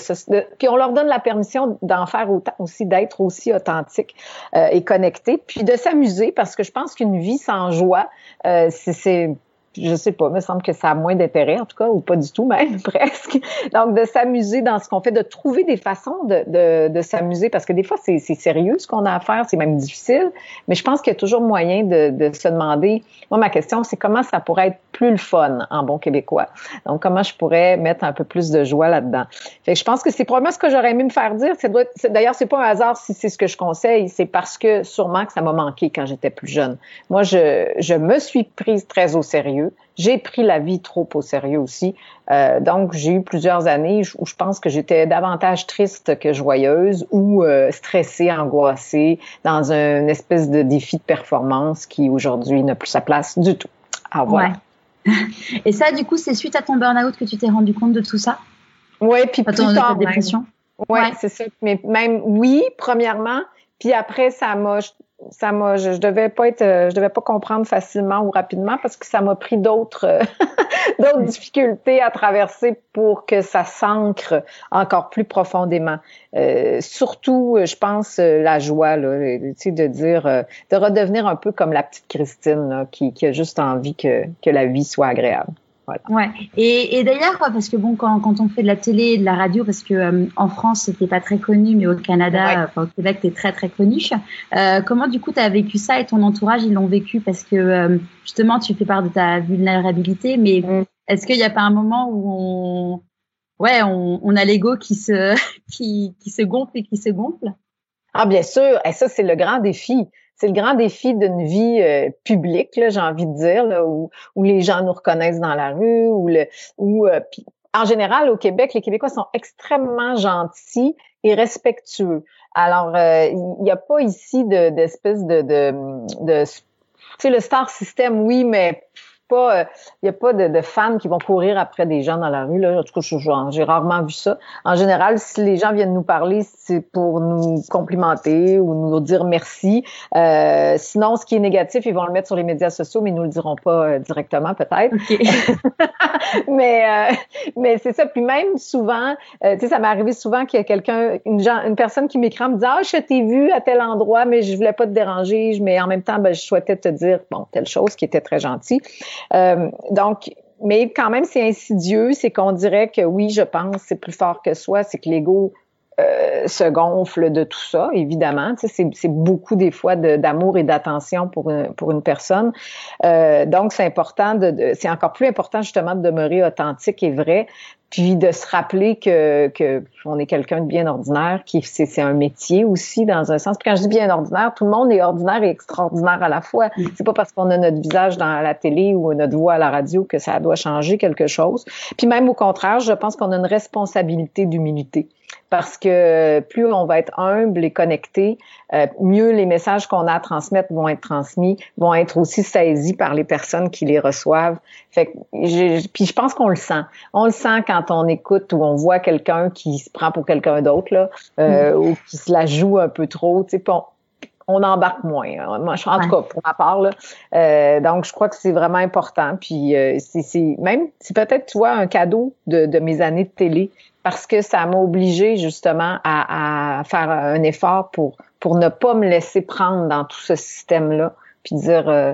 puis on leur donne la permission d'en faire autant aussi, d'être aussi authentique euh, et connecté, puis de s'amuser parce que je pense qu'une vie sans joie, euh, c'est je sais pas, me semble que ça a moins d'intérêt, en tout cas, ou pas du tout même, presque. Donc, de s'amuser dans ce qu'on fait, de trouver des façons de, de, de s'amuser, parce que des fois, c'est sérieux ce qu'on a à faire, c'est même difficile, mais je pense qu'il y a toujours moyen de, de se demander, moi, ma question, c'est comment ça pourrait être plus le fun en bon québécois? Donc, comment je pourrais mettre un peu plus de joie là-dedans? Fait que je pense que c'est probablement ce que j'aurais aimé me faire dire. D'ailleurs, c'est pas un hasard si c'est ce que je conseille, c'est parce que sûrement que ça m'a manqué quand j'étais plus jeune. Moi, je, je me suis prise très au sérieux j'ai pris la vie trop au sérieux aussi. Euh, donc, j'ai eu plusieurs années où je pense que j'étais davantage triste que joyeuse ou euh, stressée, angoissée, dans un espèce de défi de performance qui aujourd'hui n'a plus sa place du tout. Ah, voilà. Et ça, du coup, c'est suite à ton burn-out que tu t'es rendu compte de tout ça? Oui, puis plus tard. dépression? Oui, ouais. c'est ça. Mais même, oui, premièrement, puis après, ça m'a, ça m'a, je, devais pas être, euh, je devais pas comprendre facilement ou rapidement parce que ça m'a pris d'autres, euh, d'autres difficultés à traverser pour que ça s'ancre encore plus profondément. Euh, surtout, je pense la joie, là, tu sais, de dire, de redevenir un peu comme la petite Christine là, qui, qui a juste envie que, que la vie soit agréable. Voilà. Ouais. Et, et d'ailleurs, parce que bon, quand, quand on fait de la télé et de la radio, parce que euh, en France, c'était pas très connu, mais au Canada, enfin, au Québec, t'es très très connu. Euh, comment du coup tu as vécu ça et ton entourage ils l'ont vécu? Parce que euh, justement, tu fais part de ta vulnérabilité, mais mm. est-ce qu'il n'y a pas un moment où on, ouais, on, on a l'ego qui se qui, qui se gonfle et qui se gonfle? Ah bien sûr, et ça c'est le grand défi c'est le grand défi d'une vie euh, publique, j'ai envie de dire, là, où, où, les gens nous reconnaissent dans la rue, où le, où, euh, en général, au Québec, les Québécois sont extrêmement gentils et respectueux. Alors, euh, il n'y a pas ici d'espèce de, de, de, de tu sais, le star system, oui, mais pas, il euh, y a pas de, de, fans qui vont courir après des gens dans la rue. Là. En tout cas, j'ai rarement vu ça. En général, si les gens viennent nous parler, c'est pour nous complimenter ou nous dire merci. Euh, sinon, ce qui est négatif, ils vont le mettre sur les médias sociaux, mais ils nous le diront pas euh, directement, peut-être. mais euh, mais c'est ça. Puis même souvent, tu sais, ça m'est arrivé souvent qu'il y a quelqu'un, une, une personne qui m'écrit me disant, ah, je t'ai vu à tel endroit, mais je voulais pas te déranger, mais en même temps, ben, je souhaitais te dire, bon, telle chose qui était très gentille. Euh, donc, mais quand même, c'est insidieux. C'est qu'on dirait que oui, je pense, c'est plus fort que soi. C'est que l'ego euh, se gonfle de tout ça, évidemment. C'est beaucoup des fois d'amour et d'attention pour une, pour une personne. Euh, donc, c'est important de, c'est encore plus important justement de demeurer authentique et vrai, puis de se rappeler que, que on est quelqu'un de bien ordinaire, qui c'est un métier aussi dans un sens. Puis quand je dis bien ordinaire, tout le monde est ordinaire et extraordinaire à la fois. C'est pas parce qu'on a notre visage dans la télé ou notre voix à la radio que ça doit changer quelque chose. Puis même au contraire, je pense qu'on a une responsabilité d'humilité parce que plus on va être humble et connecté, euh, mieux les messages qu'on a à transmettre vont être transmis, vont être aussi saisis par les personnes qui les reçoivent. Fait que je, puis je pense qu'on le sent. On le sent quand on écoute ou on voit quelqu'un qui se prend pour quelqu'un d'autre là, euh, mm. ou qui se la joue un peu trop. Tu sais, on, on embarque moins. Hein. Moi, en tout cas, pour ma part, là. Euh, donc, je crois que c'est vraiment important. Puis, euh, c'est même, c'est peut-être, tu vois, un cadeau de, de, mes années de télé parce que ça m'a obligé justement à, à, faire un effort pour pour ne pas me laisser prendre dans tout ce système-là, puis dire euh,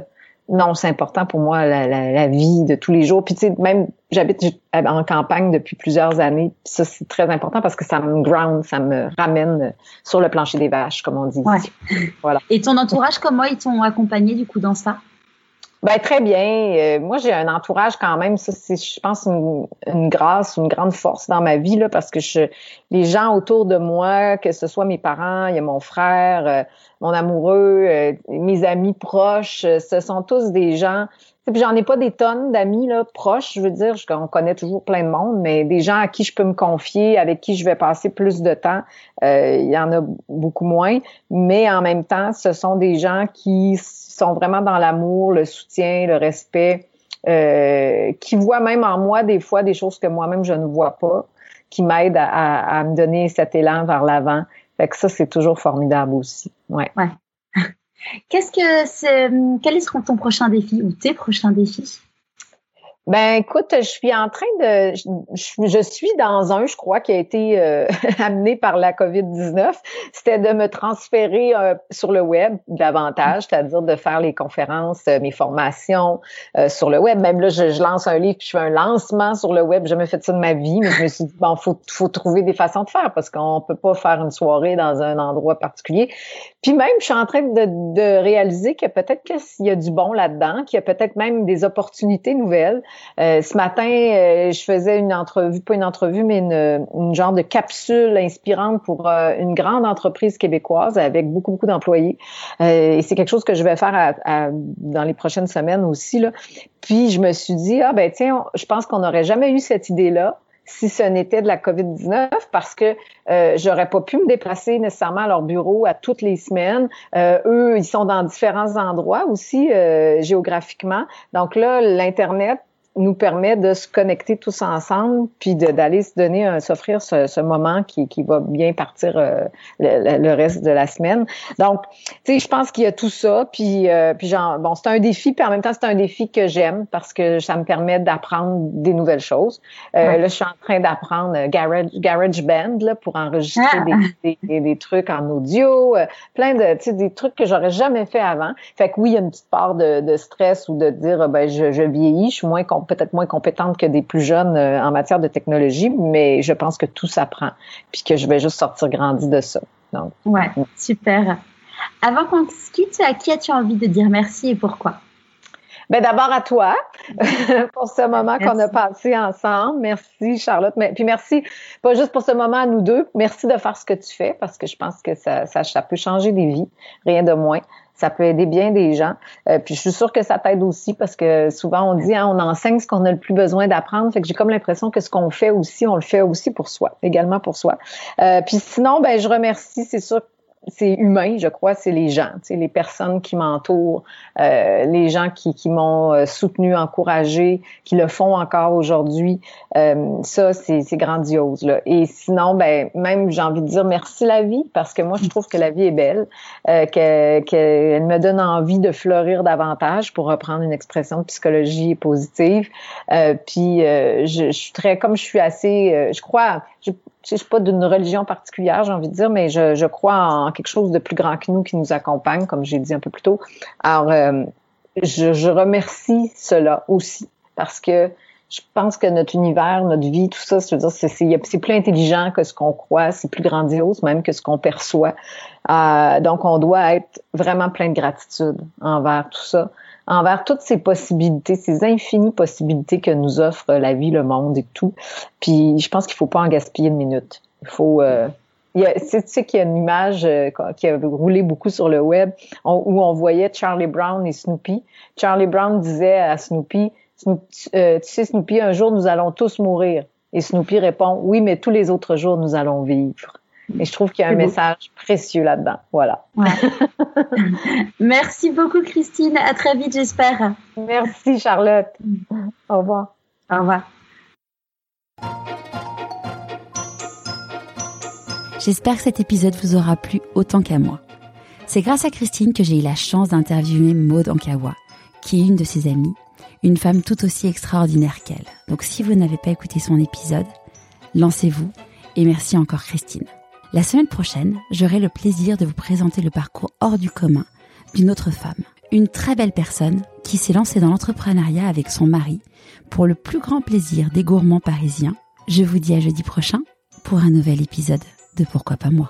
non, c'est important pour moi la, la, la, vie de tous les jours. Puis tu sais, même j'habite en campagne depuis plusieurs années. Puis ça c'est très important parce que ça me ground, ça me ramène sur le plancher des vaches, comme on dit. Voilà. Et ton entourage, comment ils t'ont accompagné du coup dans ça? Ben très bien. Euh, moi, j'ai un entourage quand même. Ça, c'est, je pense, une, grâce, une grande force dans ma vie là, parce que je, les gens autour de moi, que ce soit mes parents, il y a mon frère, euh, mon amoureux, euh, mes amis proches, ce sont tous des gens. Puis j'en ai pas des tonnes d'amis là proches, je veux dire, on connaît toujours plein de monde, mais des gens à qui je peux me confier, avec qui je vais passer plus de temps, il y en a beaucoup moins. Mais en même temps, ce sont des gens qui sont vraiment dans l'amour, le soutien, le respect, euh, qui voient même en moi des fois des choses que moi-même je ne vois pas, qui m'aident à, me donner cet élan vers l'avant. Fait que ça, c'est toujours formidable aussi. Ouais. ouais. Qu'est-ce que c'est, quel est ton prochain défi ou tes prochains défis? Ben écoute, je suis en train de, je, suis dans un, je crois, qui a été euh, amené par la COVID-19, c'était de me transférer euh, sur le web davantage, c'est-à-dire de faire les conférences, euh, mes formations sur le web. Même là, je, lance un livre, puis je fais un lancement sur le web. J'ai jamais fait ça de ma vie, mais je me suis dit bon, faut, faut trouver des façons de faire parce qu'on peut pas faire une soirée dans un endroit particulier. Puis même, je suis en train de, de réaliser que peut-être qu'il y a du bon là-dedans, qu'il y a peut-être même des opportunités nouvelles. Euh, ce matin, euh, je faisais une entrevue, pas une entrevue, mais une, une genre de capsule inspirante pour euh, une grande entreprise québécoise avec beaucoup, beaucoup d'employés. et c'est quelque chose que je vais faire à, dans les prochaines semaines aussi. Là. Puis je me suis dit, ah ben tiens, je pense qu'on n'aurait jamais eu cette idée-là si ce n'était de la COVID-19 parce que euh, j'aurais pas pu me déplacer nécessairement à leur bureau à toutes les semaines. Euh, eux, ils sont dans différents endroits aussi géographiquement. Donc là, l'Internet nous permet de se connecter tous ensemble, puis d'aller se donner, s'offrir ce, ce, moment qui, qui va bien partir euh, le, reste de la semaine. Donc, tu sais, je pense qu'il y a tout ça, puis euh, puis genre, bon, c'est un défi, puis en même temps, c'est un défi que j'aime parce que ça me permet d'apprendre des nouvelles choses. Euh, Là, je suis en train d'apprendre Garage, Garage Band là, pour enregistrer ah! des, des, des, trucs en audio, euh, plein de, tu sais, des trucs que j'aurais jamais fait avant. Fait que oui, il y a une petite part de, de stress ou de dire, ben, je, je vieillis, je suis moins peut-être moins compétente que des plus jeunes euh, en matière de technologie, mais je pense que tout s'apprend, puis que je vais juste sortir grandi de ça. Donc, ouais, super. Avant qu'on se quitte, à qui as-tu envie de dire merci et pourquoi? Ben d'abord à toi pour ce moment qu'on a passé ensemble. Merci Charlotte. Mais, puis merci pas juste pour ce moment à nous deux. Merci de faire ce que tu fais parce que je pense que ça, ça, ça peut changer des vies, rien de moins ça peut aider bien des gens. Euh, puis je suis sûre que ça t'aide aussi parce que souvent on dit hein, on enseigne ce qu'on a le plus besoin d'apprendre. Fait que j'ai comme l'impression que ce qu'on fait aussi, on le fait aussi pour soi, également pour soi. Euh, puis sinon, ben je remercie, c'est sûr c'est humain, je crois, c'est les gens, les personnes qui m'entourent, euh, les gens qui, qui m'ont euh, soutenu, encouragé, qui le font encore aujourd'hui. Euh, ça, c'est grandiose. Là. Et sinon, ben même j'ai envie de dire merci la vie parce que moi, je trouve que la vie est belle, euh, qu'elle que me donne envie de fleurir davantage, pour reprendre une expression de psychologie positive. Euh, puis je, je, suis très, comme je suis assez, je crois, je, je suis pas d'une religion particulière, j'ai envie de dire, mais je, je, crois en quelque chose de plus grand que nous qui nous accompagne, comme j'ai dit un peu plus tôt. Alors, euh, je, je, remercie cela aussi parce que je pense que notre univers, notre vie, tout ça, c'est c'est plus intelligent que ce qu'on croit, c'est plus grandiose même que ce qu'on perçoit. Euh, donc, on doit être vraiment plein de gratitude envers tout ça envers toutes ces possibilités, ces infinies possibilités que nous offre la vie, le monde et tout. Puis je pense qu'il faut pas en gaspiller une minute. Il faut euh, a, tu sais qu'il y a une image euh, qui a roulé beaucoup sur le web où on voyait Charlie Brown et Snoopy. Charlie Brown disait à Snoopy, Snoopy euh, tu sais Snoopy, un jour nous allons tous mourir. Et Snoopy répond, oui, mais tous les autres jours nous allons vivre. Et je trouve qu'il y a un message précieux là-dedans. Voilà. Merci beaucoup, Christine. À très vite, j'espère. Merci, Charlotte. Au revoir. Au revoir. J'espère que cet épisode vous aura plu autant qu'à moi. C'est grâce à Christine que j'ai eu la chance d'interviewer Maud Ankawa, qui est une de ses amies, une femme tout aussi extraordinaire qu'elle. Donc si vous n'avez pas écouté son épisode, lancez-vous et merci encore Christine. La semaine prochaine, j'aurai le plaisir de vous présenter le parcours hors du commun d'une autre femme, une très belle personne qui s'est lancée dans l'entrepreneuriat avec son mari pour le plus grand plaisir des gourmands parisiens. Je vous dis à jeudi prochain pour un nouvel épisode de Pourquoi pas moi.